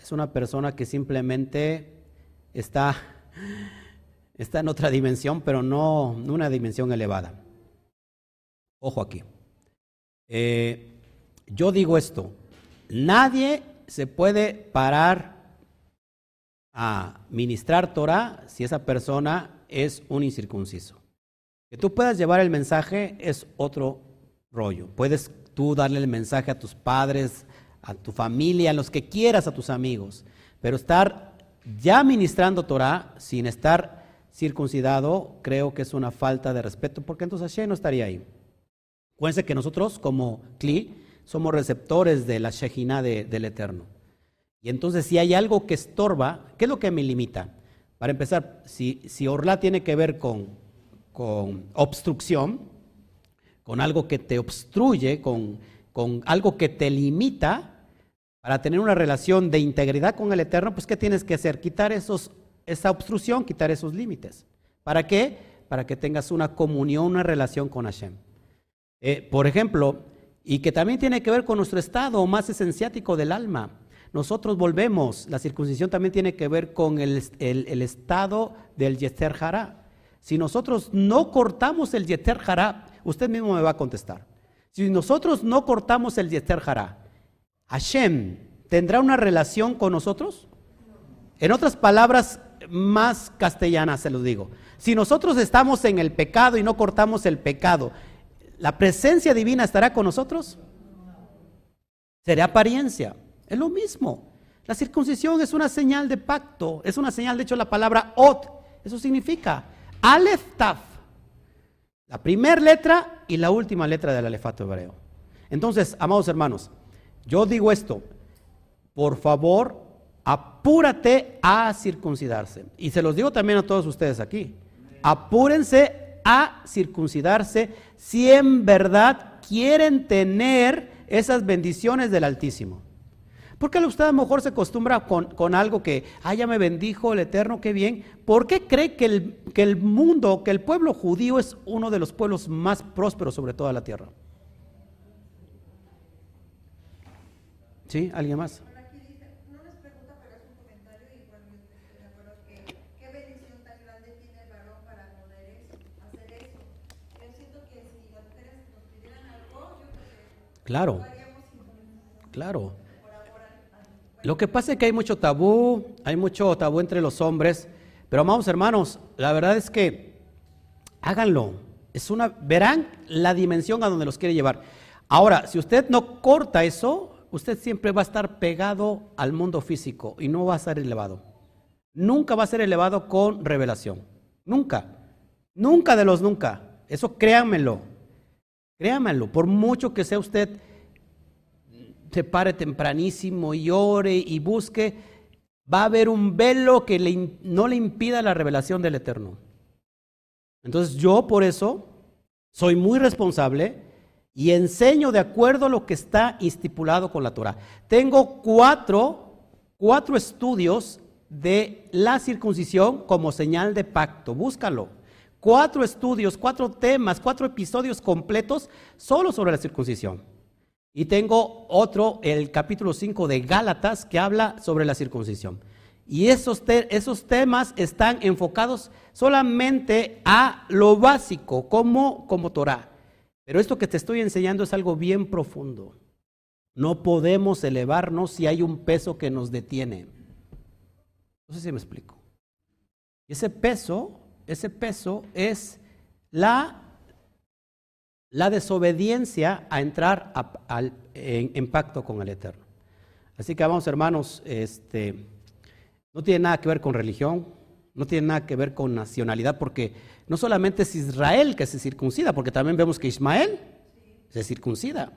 es una persona que simplemente está, está en otra dimensión, pero no, no una dimensión elevada. Ojo aquí. Eh, yo digo esto, nadie se puede parar a ministrar Torah si esa persona es un incircunciso. Que tú puedas llevar el mensaje es otro rollo. Puedes tú darle el mensaje a tus padres, a tu familia, a los que quieras, a tus amigos. Pero estar ya ministrando Torah sin estar circuncidado, creo que es una falta de respeto, porque entonces Hashem no estaría ahí. Acuérdense que nosotros, como CLI, somos receptores de la Shejina del Eterno. Y entonces si hay algo que estorba, ¿qué es lo que me limita? Para empezar, si, si Orla tiene que ver con, con obstrucción, con algo que te obstruye, con, con algo que te limita, para tener una relación de integridad con el Eterno, pues ¿qué tienes que hacer? Quitar esos, esa obstrucción, quitar esos límites. ¿Para qué? Para que tengas una comunión, una relación con Hashem. Eh, por ejemplo, y que también tiene que ver con nuestro estado más esenciático del alma. nosotros volvemos. La circuncisión también tiene que ver con el, estado del Yeter Hará. Si nosotros no cortamos el Yeter Hará, usted mismo me va a contestar. Si nosotros no cortamos el Yeter Hará, Hashem tendrá una relación con nosotros? En otras palabras más castellanas se lo digo. Si nosotros estamos en el pecado y no cortamos el pecado, ¿la presencia divina estará con nosotros? Será apariencia. Es lo mismo. La circuncisión es una señal de pacto, es una señal, de hecho, la palabra ot, eso significa Aleph Taf, la primera letra y la última letra del alefato hebreo. Entonces, amados hermanos, yo digo esto, por favor, apúrate a circuncidarse. Y se los digo también a todos ustedes aquí, apúrense a circuncidarse si en verdad quieren tener esas bendiciones del Altísimo. Porque usted a lo mejor se acostumbra con, algo que, ah, me bendijo el Eterno, qué bien. ¿Por qué cree que el, que el mundo, que el pueblo judío es uno de los pueblos más prósperos sobre toda la tierra? ¿Sí? ¿Alguien más? Claro, claro. Lo que pasa es que hay mucho tabú, hay mucho tabú entre los hombres, pero amados hermanos, la verdad es que háganlo. Es una, verán la dimensión a donde los quiere llevar. Ahora, si usted no corta eso, usted siempre va a estar pegado al mundo físico y no va a ser elevado. Nunca va a ser elevado con revelación. Nunca. Nunca de los nunca. Eso créanmelo. Créamelo, por mucho que sea usted, se pare tempranísimo y ore y busque, va a haber un velo que no le impida la revelación del Eterno. Entonces yo por eso soy muy responsable y enseño de acuerdo a lo que está estipulado con la Torah. Tengo cuatro, cuatro estudios de la circuncisión como señal de pacto. Búscalo cuatro estudios, cuatro temas, cuatro episodios completos solo sobre la circuncisión. Y tengo otro, el capítulo 5 de Gálatas, que habla sobre la circuncisión. Y esos, esos temas están enfocados solamente a lo básico, como, como Torah. Pero esto que te estoy enseñando es algo bien profundo. No podemos elevarnos si hay un peso que nos detiene. No sé si me explico. Ese peso ese peso es la, desobediencia a entrar en, pacto con el Eterno. Así que vamos hermanos, este, no tiene nada que ver con religión, no tiene nada que ver con nacionalidad, porque no solamente es Israel que se circuncida, porque también vemos que Ismael se circuncida.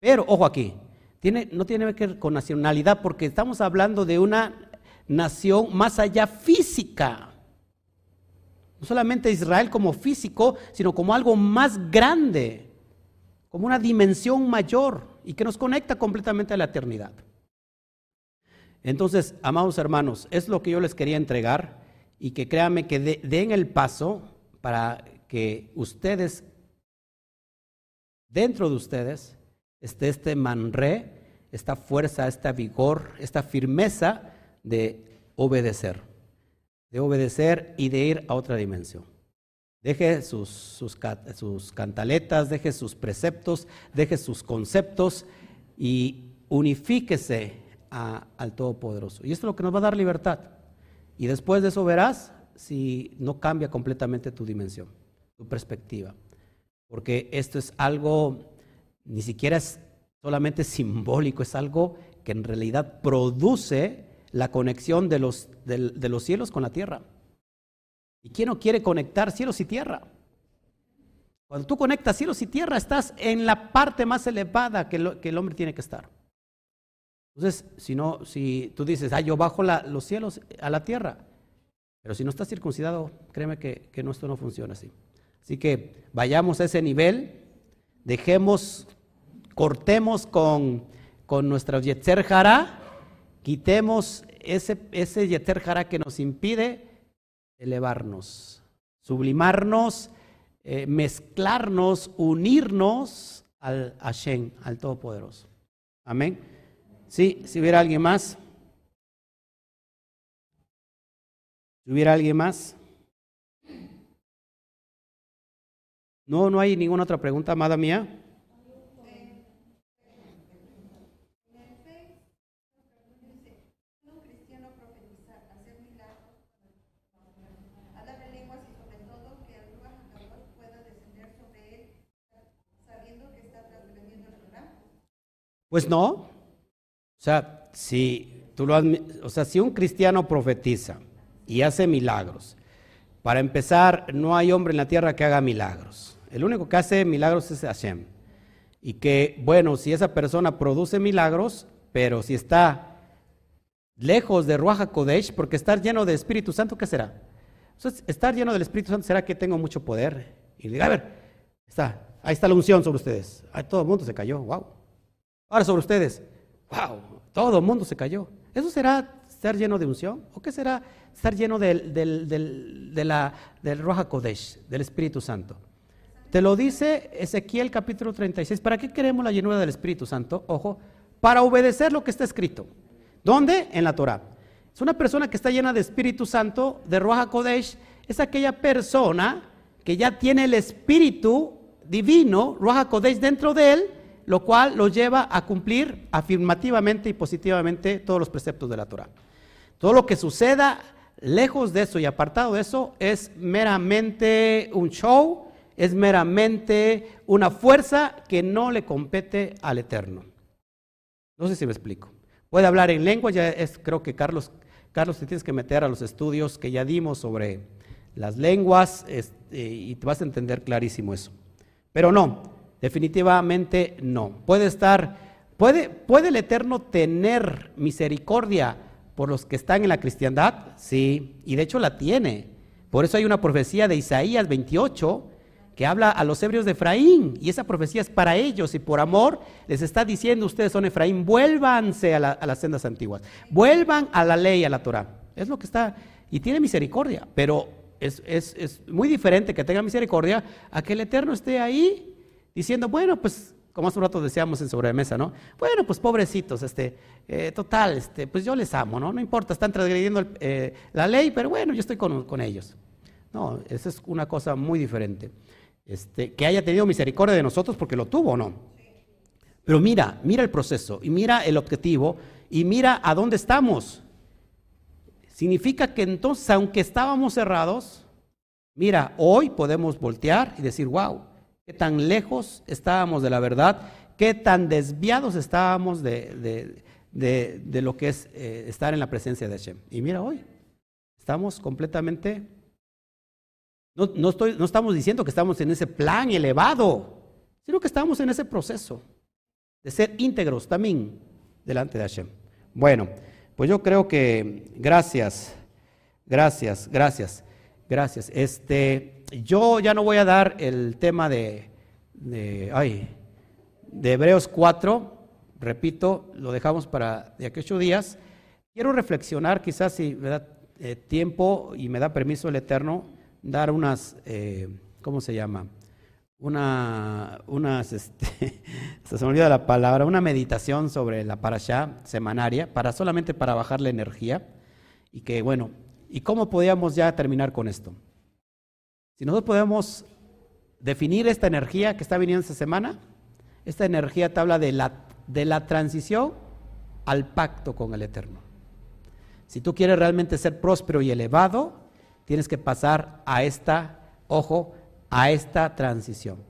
Pero, ojo aquí, no tiene que ver con nacionalidad, porque estamos hablando de una nación más allá física. No solamente Israel como físico, sino como algo más grande, como una dimensión mayor y que nos conecta completamente a la eternidad. Entonces, amados hermanos, es lo que yo les quería entregar y que créanme que den el paso para que ustedes, dentro de ustedes, esté este manré, esta fuerza, esta vigor, esta firmeza de obedecer de obedecer y de ir a otra dimensión. Deje sus, sus, cantaletas, deje sus preceptos, deje sus conceptos y unifíquese al Todopoderoso. Y esto es lo que nos va a dar libertad. Y después de eso verás si no cambia completamente tu dimensión, tu perspectiva. Porque esto es algo, ni siquiera es solamente simbólico, es algo que en realidad produce la conexión de los, de, los cielos con la tierra. ¿Y quién no quiere conectar cielos y tierra? Cuando tú conectas cielos y tierra, estás en la parte más elevada que, el hombre tiene que estar. Entonces, si, no, si tú dices, ah, yo bajo los cielos a la tierra, pero si no estás circuncidado, créeme que, que esto no funciona así. Así que vayamos a ese nivel, dejemos, cortemos con, con nuestra Yetzer Jara Quitemos ese, ese Yeter que nos impide elevarnos, sublimarnos, eh, mezclarnos, unirnos al Hashem, al Todopoderoso. Amén. Sí, si hubiera alguien más. Si hubiera alguien más. No, no hay ninguna otra pregunta, amada mía. Pues no. O sea, si tú lo o sea, si un cristiano profetiza y hace milagros, para empezar, no hay hombre en la tierra que haga milagros. El único que hace milagros es Hashem. Y que, bueno, si esa persona produce milagros, pero si está lejos de Ruach Kodesh, porque estar lleno del Espíritu Santo, ¿qué será? estar lleno del Espíritu Santo será que tengo mucho poder. Y diga, a ver, está, ahí está la unción sobre ustedes. Ahí todo el mundo se cayó, wow. Ahora sobre ustedes, wow, todo el mundo se cayó. ¿Eso será estar lleno de unción? ¿O qué será estar lleno del, del, del, de la, del Roja Kodesh, del Espíritu Santo? Te lo dice Ezequiel capítulo 36. ¿Para qué queremos la llenura del Espíritu Santo? Ojo, para obedecer lo que está escrito. ¿Dónde? En la Torah. Es una persona que está llena de Espíritu Santo, de Roja Kodesh, es aquella persona que ya tiene el Espíritu divino, Roja Kodesh, dentro de él lo cual lo lleva a cumplir afirmativamente y positivamente todos los preceptos de la Torah. Todo lo que suceda lejos de eso y apartado de eso es meramente un show, es meramente una fuerza que no le compete al Eterno. No sé si me explico. Puede hablar en lengua, ya es, creo que Carlos, Carlos, te tienes que meter a los estudios que ya dimos sobre las lenguas este, y te vas a entender clarísimo eso. Pero no, Definitivamente no. Puede estar, puede, puede el Eterno tener misericordia por los que están en la cristiandad, sí, y de hecho la tiene. Por eso hay una profecía de Isaías 28 que habla a los hebreos de Efraín, y esa profecía es para ellos, y por amor les está diciendo, ustedes son Efraín, vuélvanse a, las sendas antiguas, vuelvan a la ley, a la Torah. Es lo que está, y tiene misericordia, pero es, es muy diferente que tenga misericordia a que el Eterno esté ahí diciendo, bueno, pues como hace un rato decíamos en sobremesa, ¿no? Bueno, pues pobrecitos, este, eh, total, este, pues yo les amo, ¿no? No importa, están transgrediendo eh, la ley, pero bueno, yo estoy con, ellos. No, esa es una cosa muy diferente. Este, que haya tenido misericordia de nosotros porque lo tuvo, ¿no? Pero mira, mira el proceso y mira el objetivo y mira a dónde estamos. Significa que entonces, aunque estábamos cerrados, mira, hoy podemos voltear y decir, wow, qué tan lejos estábamos de la verdad, qué tan desviados estábamos de, lo que es eh, estar en la presencia de Hashem. Y mira hoy, estamos completamente, no, no, estoy, no estamos diciendo que estamos en ese plan elevado, sino que estamos en ese proceso de ser íntegros también delante de Hashem. Bueno, pues yo creo que gracias, gracias, gracias, gracias. Este, yo ya no voy a dar el tema de, de, de Hebreos 4, repito, lo dejamos para de ocho días. Quiero reflexionar, quizás si me da eh, tiempo y me da permiso el Eterno, dar unas, eh, ¿cómo se llama? Una, unas, este, se me olvida la palabra, una meditación sobre la parasha semanaria, para solamente para bajar la energía. Y que, bueno, ¿y cómo podíamos ya terminar con esto? Si nosotros podemos definir esta energía que está viniendo esta semana, esta energía te habla de la, de la transición al pacto con el Eterno. Si tú quieres realmente ser próspero y elevado, tienes que pasar a esta, ojo, a esta transición.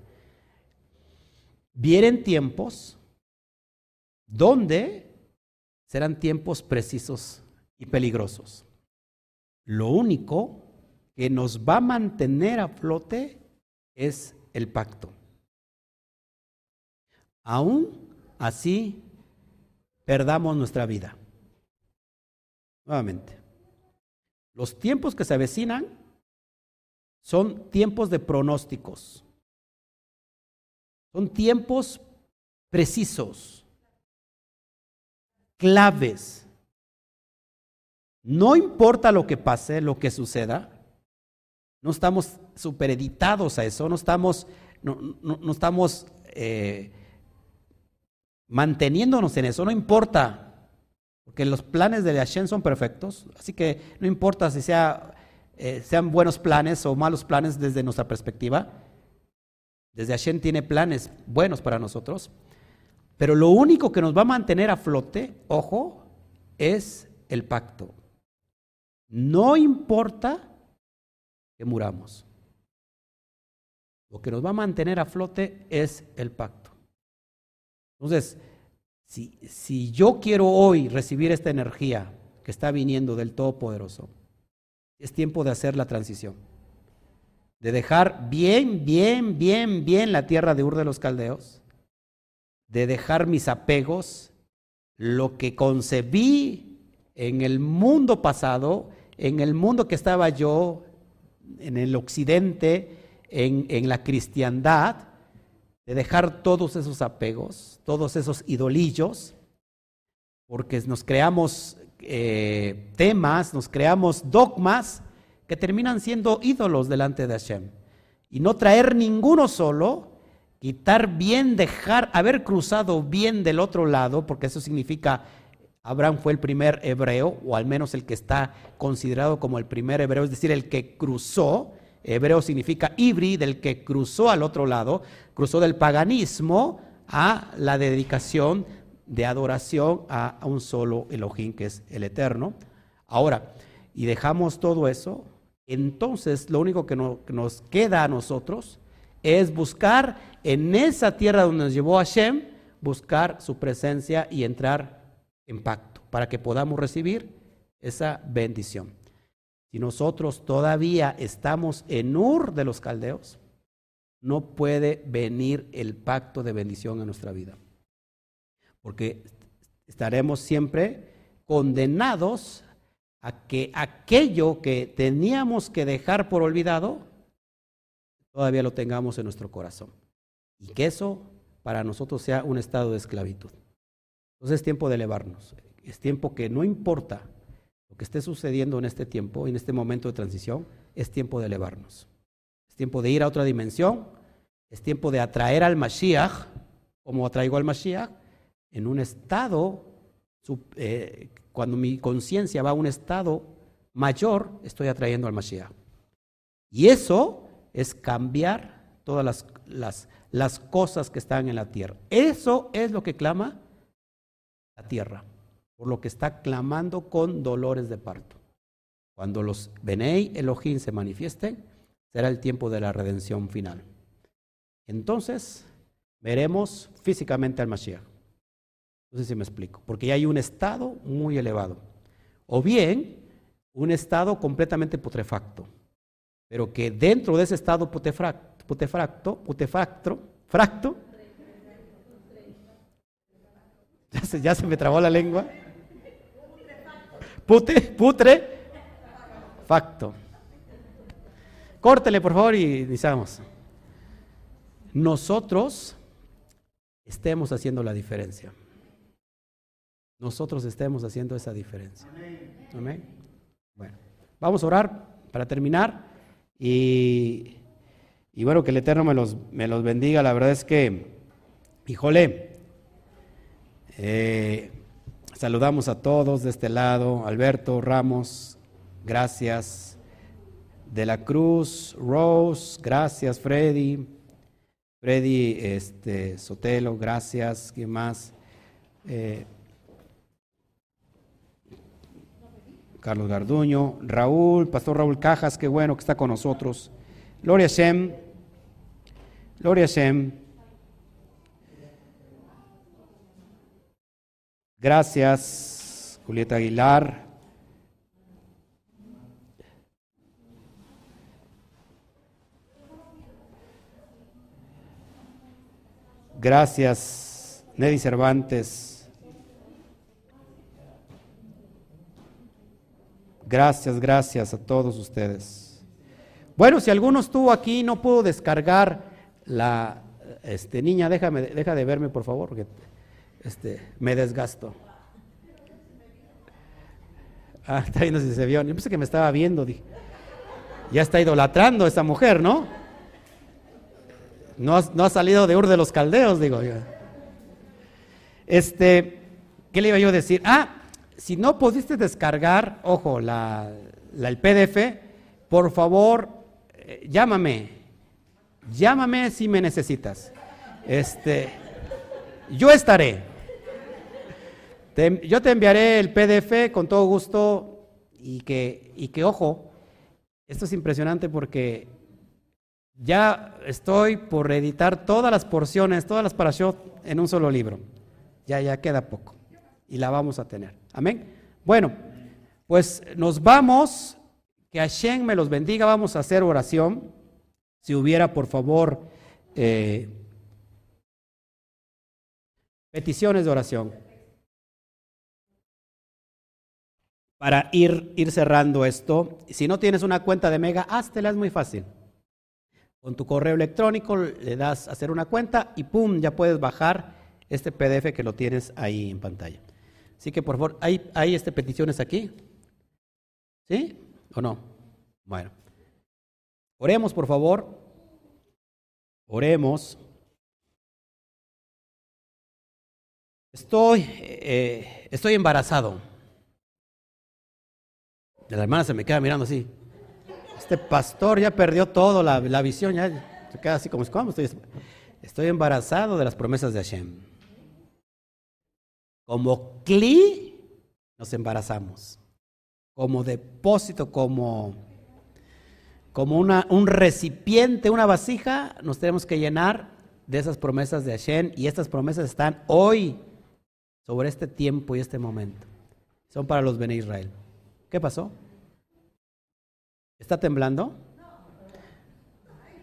Vienen tiempos donde serán tiempos precisos y peligrosos. Lo único que nos va a mantener a flote es el pacto. Aún así, perdamos nuestra vida. Nuevamente, los tiempos que se avecinan son tiempos de pronósticos. Son tiempos precisos, claves. No importa lo que pase, lo que suceda, no estamos supereditados a eso, no estamos, no, estamos eh, manteniéndonos en eso, no importa. Porque los planes de Hashem son perfectos, así que no importa si sea, eh, sean buenos planes o malos planes desde nuestra perspectiva. Desde Hashem tiene planes buenos para nosotros. Pero lo único que nos va a mantener a flote, ojo, es el pacto. No importa que muramos. Lo que nos va a mantener a flote es el pacto. Entonces, si, si yo quiero hoy recibir esta energía que está viniendo del Todopoderoso, es tiempo de hacer la transición. De dejar bien, bien, bien, bien la tierra de Ur de los Caldeos. De dejar mis apegos, lo que concebí en el mundo pasado, en el mundo que estaba yo, en el occidente, en, la cristiandad, de dejar todos esos apegos, todos esos idolillos, porque nos creamos eh, temas, nos creamos dogmas que terminan siendo ídolos delante de Hashem. Y no traer ninguno solo, quitar bien, dejar, haber cruzado bien del otro lado, porque eso significa, Abraham fue el primer hebreo, o al menos el que está considerado como el primer hebreo, es decir, el que cruzó, Hebreo significa ibri, del que cruzó al otro lado, cruzó del paganismo a la dedicación de adoración a, un solo Elohim, que es el Eterno. Ahora, y dejamos todo eso, entonces lo único que, que nos queda a nosotros es buscar en esa tierra donde nos llevó Hashem, buscar su presencia y entrar en pacto, para que podamos recibir esa bendición. Si nosotros todavía estamos en Ur de los caldeos, no puede venir el pacto de bendición a nuestra vida. Porque estaremos siempre condenados a que aquello que teníamos que dejar por olvidado, todavía lo tengamos en nuestro corazón. Y que eso para nosotros sea un estado de esclavitud. Entonces es tiempo de elevarnos. Es tiempo que no importa lo que esté sucediendo en este tiempo, en este momento de transición, es tiempo de elevarnos. Es tiempo de ir a otra dimensión, es tiempo de atraer al Mashiach, como atraigo al Mashiach, en un estado, eh, cuando mi conciencia va a un estado mayor, estoy atrayendo al Mashiach. Y eso es cambiar todas las, las, las cosas que están en la tierra. Eso es lo que clama la tierra por lo que está clamando con dolores de parto. Cuando los Benei Elohim se manifiesten, será el tiempo de la redención final. Entonces, veremos físicamente al Mashiach. No sé si me explico, porque ya hay un estado muy elevado. O bien, un estado completamente putrefacto, pero que dentro de ese estado putrefacto, putrefacto, putrefacto, fracto, ya se, ya se me trabó la lengua. Pute, putre, facto. Córtele, por favor, y iniciamos. Nosotros estemos haciendo la diferencia. Nosotros estemos haciendo esa diferencia. Amén. Bueno, vamos a orar para terminar. Y, y bueno, que el Eterno me los, me los bendiga. La verdad es que, híjole, eh, Saludamos a todos de este lado. Alberto Ramos, gracias. De la Cruz, Rose, gracias. Freddy, Freddy este, Sotelo, gracias. ¿Quién más? Eh, Carlos Garduño, Raúl, Pastor Raúl Cajas, qué bueno que está con nosotros. Gloria Shem, Gloria Shem. Gracias, Julieta Aguilar. Gracias, Neddy Cervantes. Gracias, gracias a todos ustedes. Bueno, si alguno estuvo aquí y no pudo descargar la este, niña, déjame, deja de verme por favor, porque este, me desgasto. Ah, está viendo si se vio. Yo pensé que me estaba viendo. Ya está idolatrando esa mujer, ¿no? No, no ha salido de Ur de los Caldeos, digo yo. Este, ¿qué le iba yo a decir? Ah, si no pudiste descargar, ojo, la, el PDF, por favor, eh, llámame. Llámame si me necesitas. Este, yo estaré. Yo te enviaré el PDF con todo gusto y que, y que, ojo, esto es impresionante porque ya estoy por reeditar todas las porciones, todas las parashot en un solo libro. Ya, ya queda poco. Y la vamos a tener. Amén. Bueno, pues nos vamos. Que Hashem me los bendiga. Vamos a hacer oración. Si hubiera, por favor, eh, peticiones de oración. Para ir, cerrando esto. Si no tienes una cuenta de Mega, háztela, es muy fácil. Con tu correo electrónico le das a hacer una cuenta y ¡pum! ya puedes bajar este PDF que lo tienes ahí en pantalla. Así que por favor, ¿hay, hay este, peticiones aquí? ¿Sí o no? Bueno. Oremos por favor. Oremos. Estoy, eh, estoy embarazado. La hermana se me queda mirando así. Este pastor ya perdió todo, la, visión, ya se queda así como, ¿cómo estoy? Estoy embarazado de las promesas de Hashem. Como cli nos embarazamos. Como depósito, como, como una, un recipiente, una vasija, nos tenemos que llenar de esas promesas de Hashem. Y estas promesas están hoy sobre este tiempo y este momento. Son para los Bene Israel. ¿Qué pasó? ¿Está temblando?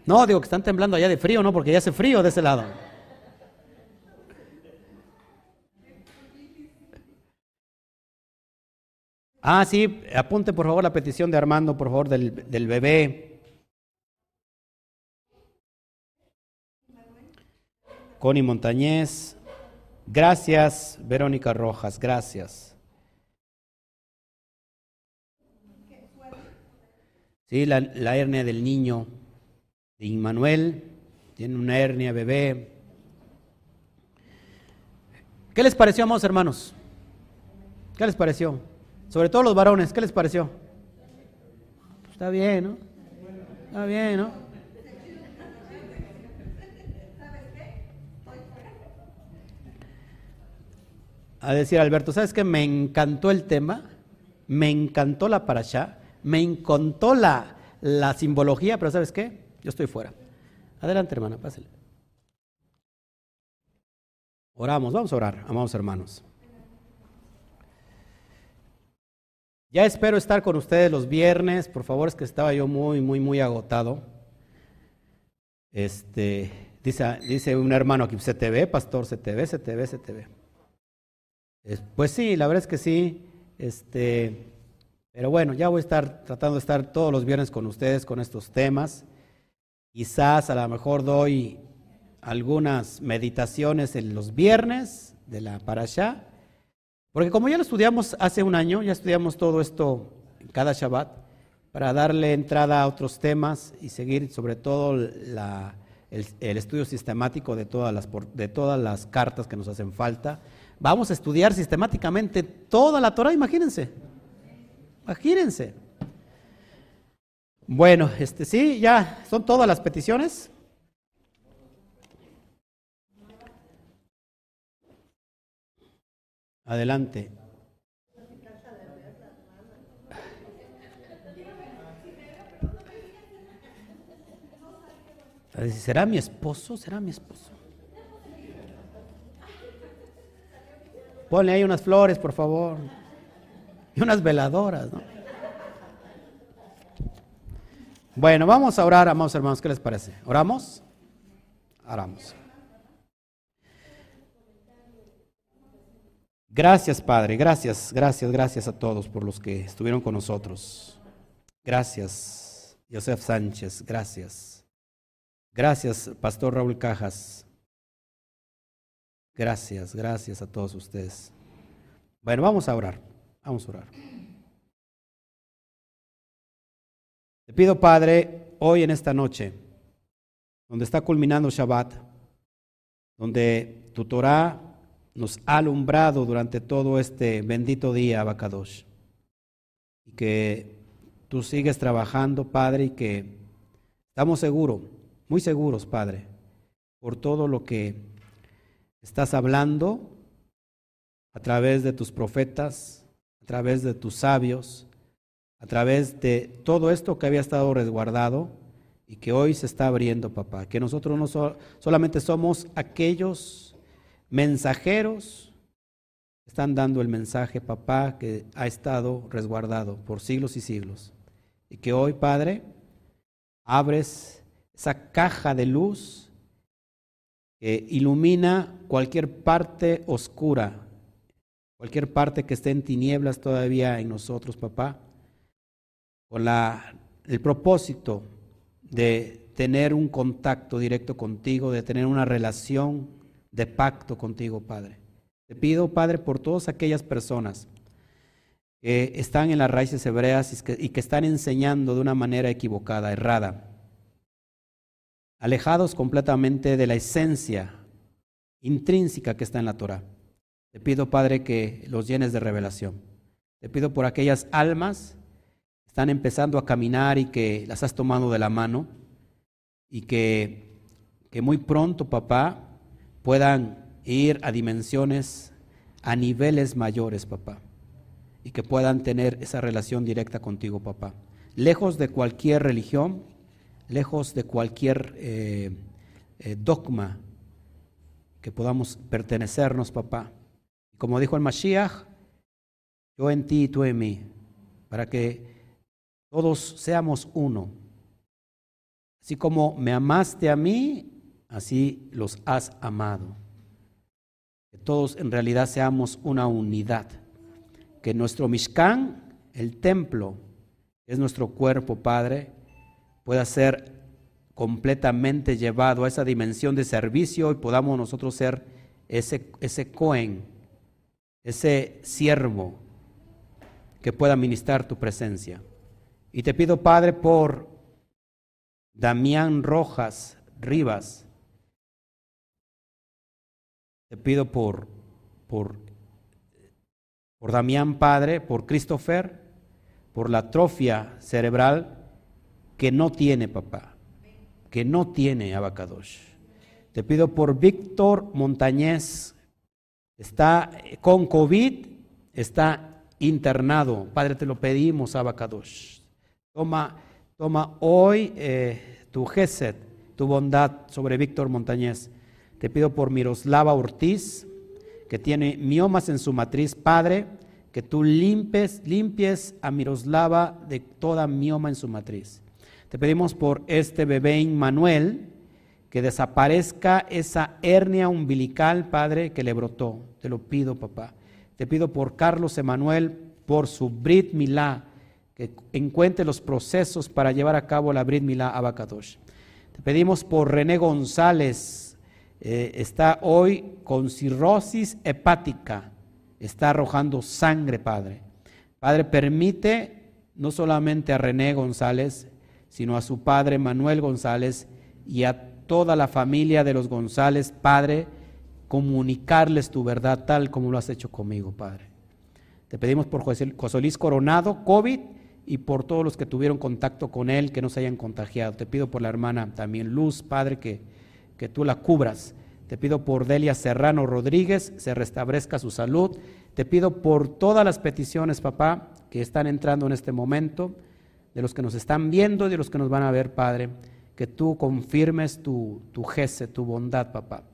No, digo que están temblando allá de frío, ¿no? Porque ya hace frío de ese lado. Ah, sí, apunte por favor la petición de Armando, por favor, del, del bebé. Connie Montañez. Gracias, Verónica Rojas, gracias. Sí, la, hernia del niño de tiene una hernia bebé. ¿Qué les pareció, amados hermanos? ¿Qué les pareció? Sobre todo los varones, ¿qué les pareció? Está bien, ¿no? Está bien, ¿no? A decir Alberto, ¿sabes qué? Me encantó el tema, me encantó la parasha, me encantó la, la simbología, pero ¿sabes qué? Yo estoy fuera. Adelante, hermana, pásale. Oramos, vamos a orar, amados hermanos. Ya espero estar con ustedes los viernes. Por favor, es que estaba yo muy, muy, muy agotado. Este, dice, dice un hermano aquí, CTV, pastor, CTV, CTV, CTV. pues sí, la verdad es que sí. Este, pero bueno, ya voy a estar tratando de estar todos los viernes con ustedes con estos temas. Quizás a lo mejor doy algunas meditaciones en los viernes de la parasha, porque como ya lo estudiamos hace un año, ya estudiamos todo esto cada Shabbat, para darle entrada a otros temas y seguir sobre todo el, estudio sistemático de todas, las, de todas las cartas que nos hacen falta. Vamos a estudiar sistemáticamente toda la Torah, imagínense. Imagínense. Bueno, este sí, ya son todas las peticiones. Adelante. ¿Será mi esposo? ¿Será mi esposo? Ponle ahí unas flores, por favor y unas veladoras, ¿no? Bueno, vamos a orar, amados hermanos, ¿qué les parece? ¿Oramos? Oramos. Gracias, Padre, gracias, gracias, gracias a todos por los que estuvieron con nosotros. Gracias, Joseph Sánchez, gracias. Gracias, Pastor Raúl Cajas. Gracias, gracias a todos ustedes. Bueno, vamos a orar. Vamos a orar. Te pido, Padre, hoy en esta noche, donde está culminando Shabbat, donde tu Torah nos ha alumbrado durante todo este bendito día, Abacadosh. Y que tú sigues trabajando, Padre, y que estamos seguros, muy seguros, Padre, por todo lo que estás hablando a través de tus profetas, a través de tus sabios, a través de todo esto que había estado resguardado y que hoy se está abriendo, papá. Que nosotros no solamente somos aquellos mensajeros que están dando el mensaje, papá, que ha estado resguardado por siglos y siglos. Y que hoy, Padre, abres esa caja de luz que ilumina cualquier parte oscura, cualquier parte que esté en tinieblas todavía en nosotros, papá, con la, el propósito de tener un contacto directo contigo, de tener una relación de pacto contigo, Padre. Te pido, Padre, por todas aquellas personas que están en las raíces hebreas y que, y que están enseñando de una manera equivocada, errada, alejados completamente de la esencia intrínseca que está en la Torah. Te pido, Padre, que los llenes de revelación. Te pido por aquellas almas están empezando a caminar y que las has tomado de la mano y que, que muy pronto, papá, puedan ir a dimensiones, a niveles mayores, papá, y que puedan tener esa relación directa contigo, papá. Lejos de cualquier religión, lejos de cualquier eh, eh, dogma que podamos pertenecernos, papá. Como dijo el Mashiach, yo en ti y tú en mí, para que todos seamos uno. Así como me amaste a mí, así los has amado. Que todos en realidad seamos una unidad. Que nuestro Mishkan, el templo, es nuestro cuerpo, Padre, pueda ser completamente llevado a esa dimensión de servicio y podamos nosotros ser ese, ese Cohen, ese siervo que pueda ministrar tu presencia. Y te pido, Padre, por Damián Rojas Rivas. Te pido por, por, por Damián Padre, por Christopher, por la atrofia cerebral que no tiene papá, que no tiene abacados. Te pido por Víctor Montañez, está con COVID, está internado. Padre, te lo pedimos, abacados. Toma, toma hoy eh, tu gesed, tu bondad sobre Víctor Montañez. Te pido por Miroslava Ortiz, que tiene miomas en su matriz. Padre, que tú limpies, limpies a Miroslava de toda mioma en su matriz. Te pedimos por este bebé Manuel, que desaparezca esa hernia umbilical, Padre, que le brotó. Te lo pido, papá. Te pido por Carlos Emanuel, por su Brit Milá, que encuentre los procesos para llevar a cabo la Brit Milá Abacadosh. Te pedimos por René González, eh, está hoy con cirrosis hepática, está arrojando sangre, Padre. Padre, permite no solamente a René González, sino a su padre Manuel González y a toda la familia de los González, Padre, comunicarles tu verdad tal como lo has hecho conmigo, Padre. Te pedimos por José Luis Coronado, COVID, y por todos los que tuvieron contacto con él, que no se hayan contagiado. Te pido por la hermana también Luz, Padre, que, que tú la cubras. Te pido por Delia Serrano Rodríguez, se restablezca su salud. Te pido por todas las peticiones, papá, que están entrando en este momento, de los que nos están viendo y de los que nos van a ver, Padre, que tú confirmes tu, tu gese, tu bondad, papá,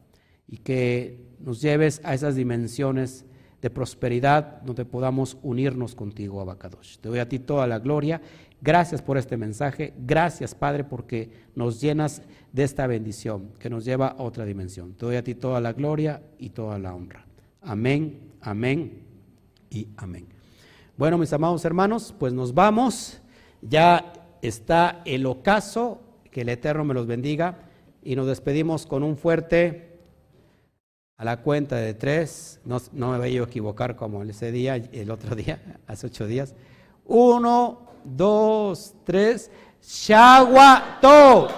y que nos lleves a esas dimensiones de prosperidad donde podamos unirnos contigo, Abacadosh. Te doy a ti toda la gloria. Gracias por este mensaje. Gracias, Padre, porque nos llenas de esta bendición que nos lleva a otra dimensión. Te doy a ti toda la gloria y toda la honra. Amén, amén y amén. Bueno, mis amados hermanos, pues nos vamos. Ya está el ocaso. Que el Eterno me los bendiga. Y nos despedimos con un fuerte a la cuenta de tres, no, me voy a equivocar como ese día, el otro día, hace ocho días. Uno, dos, tres, Shawato.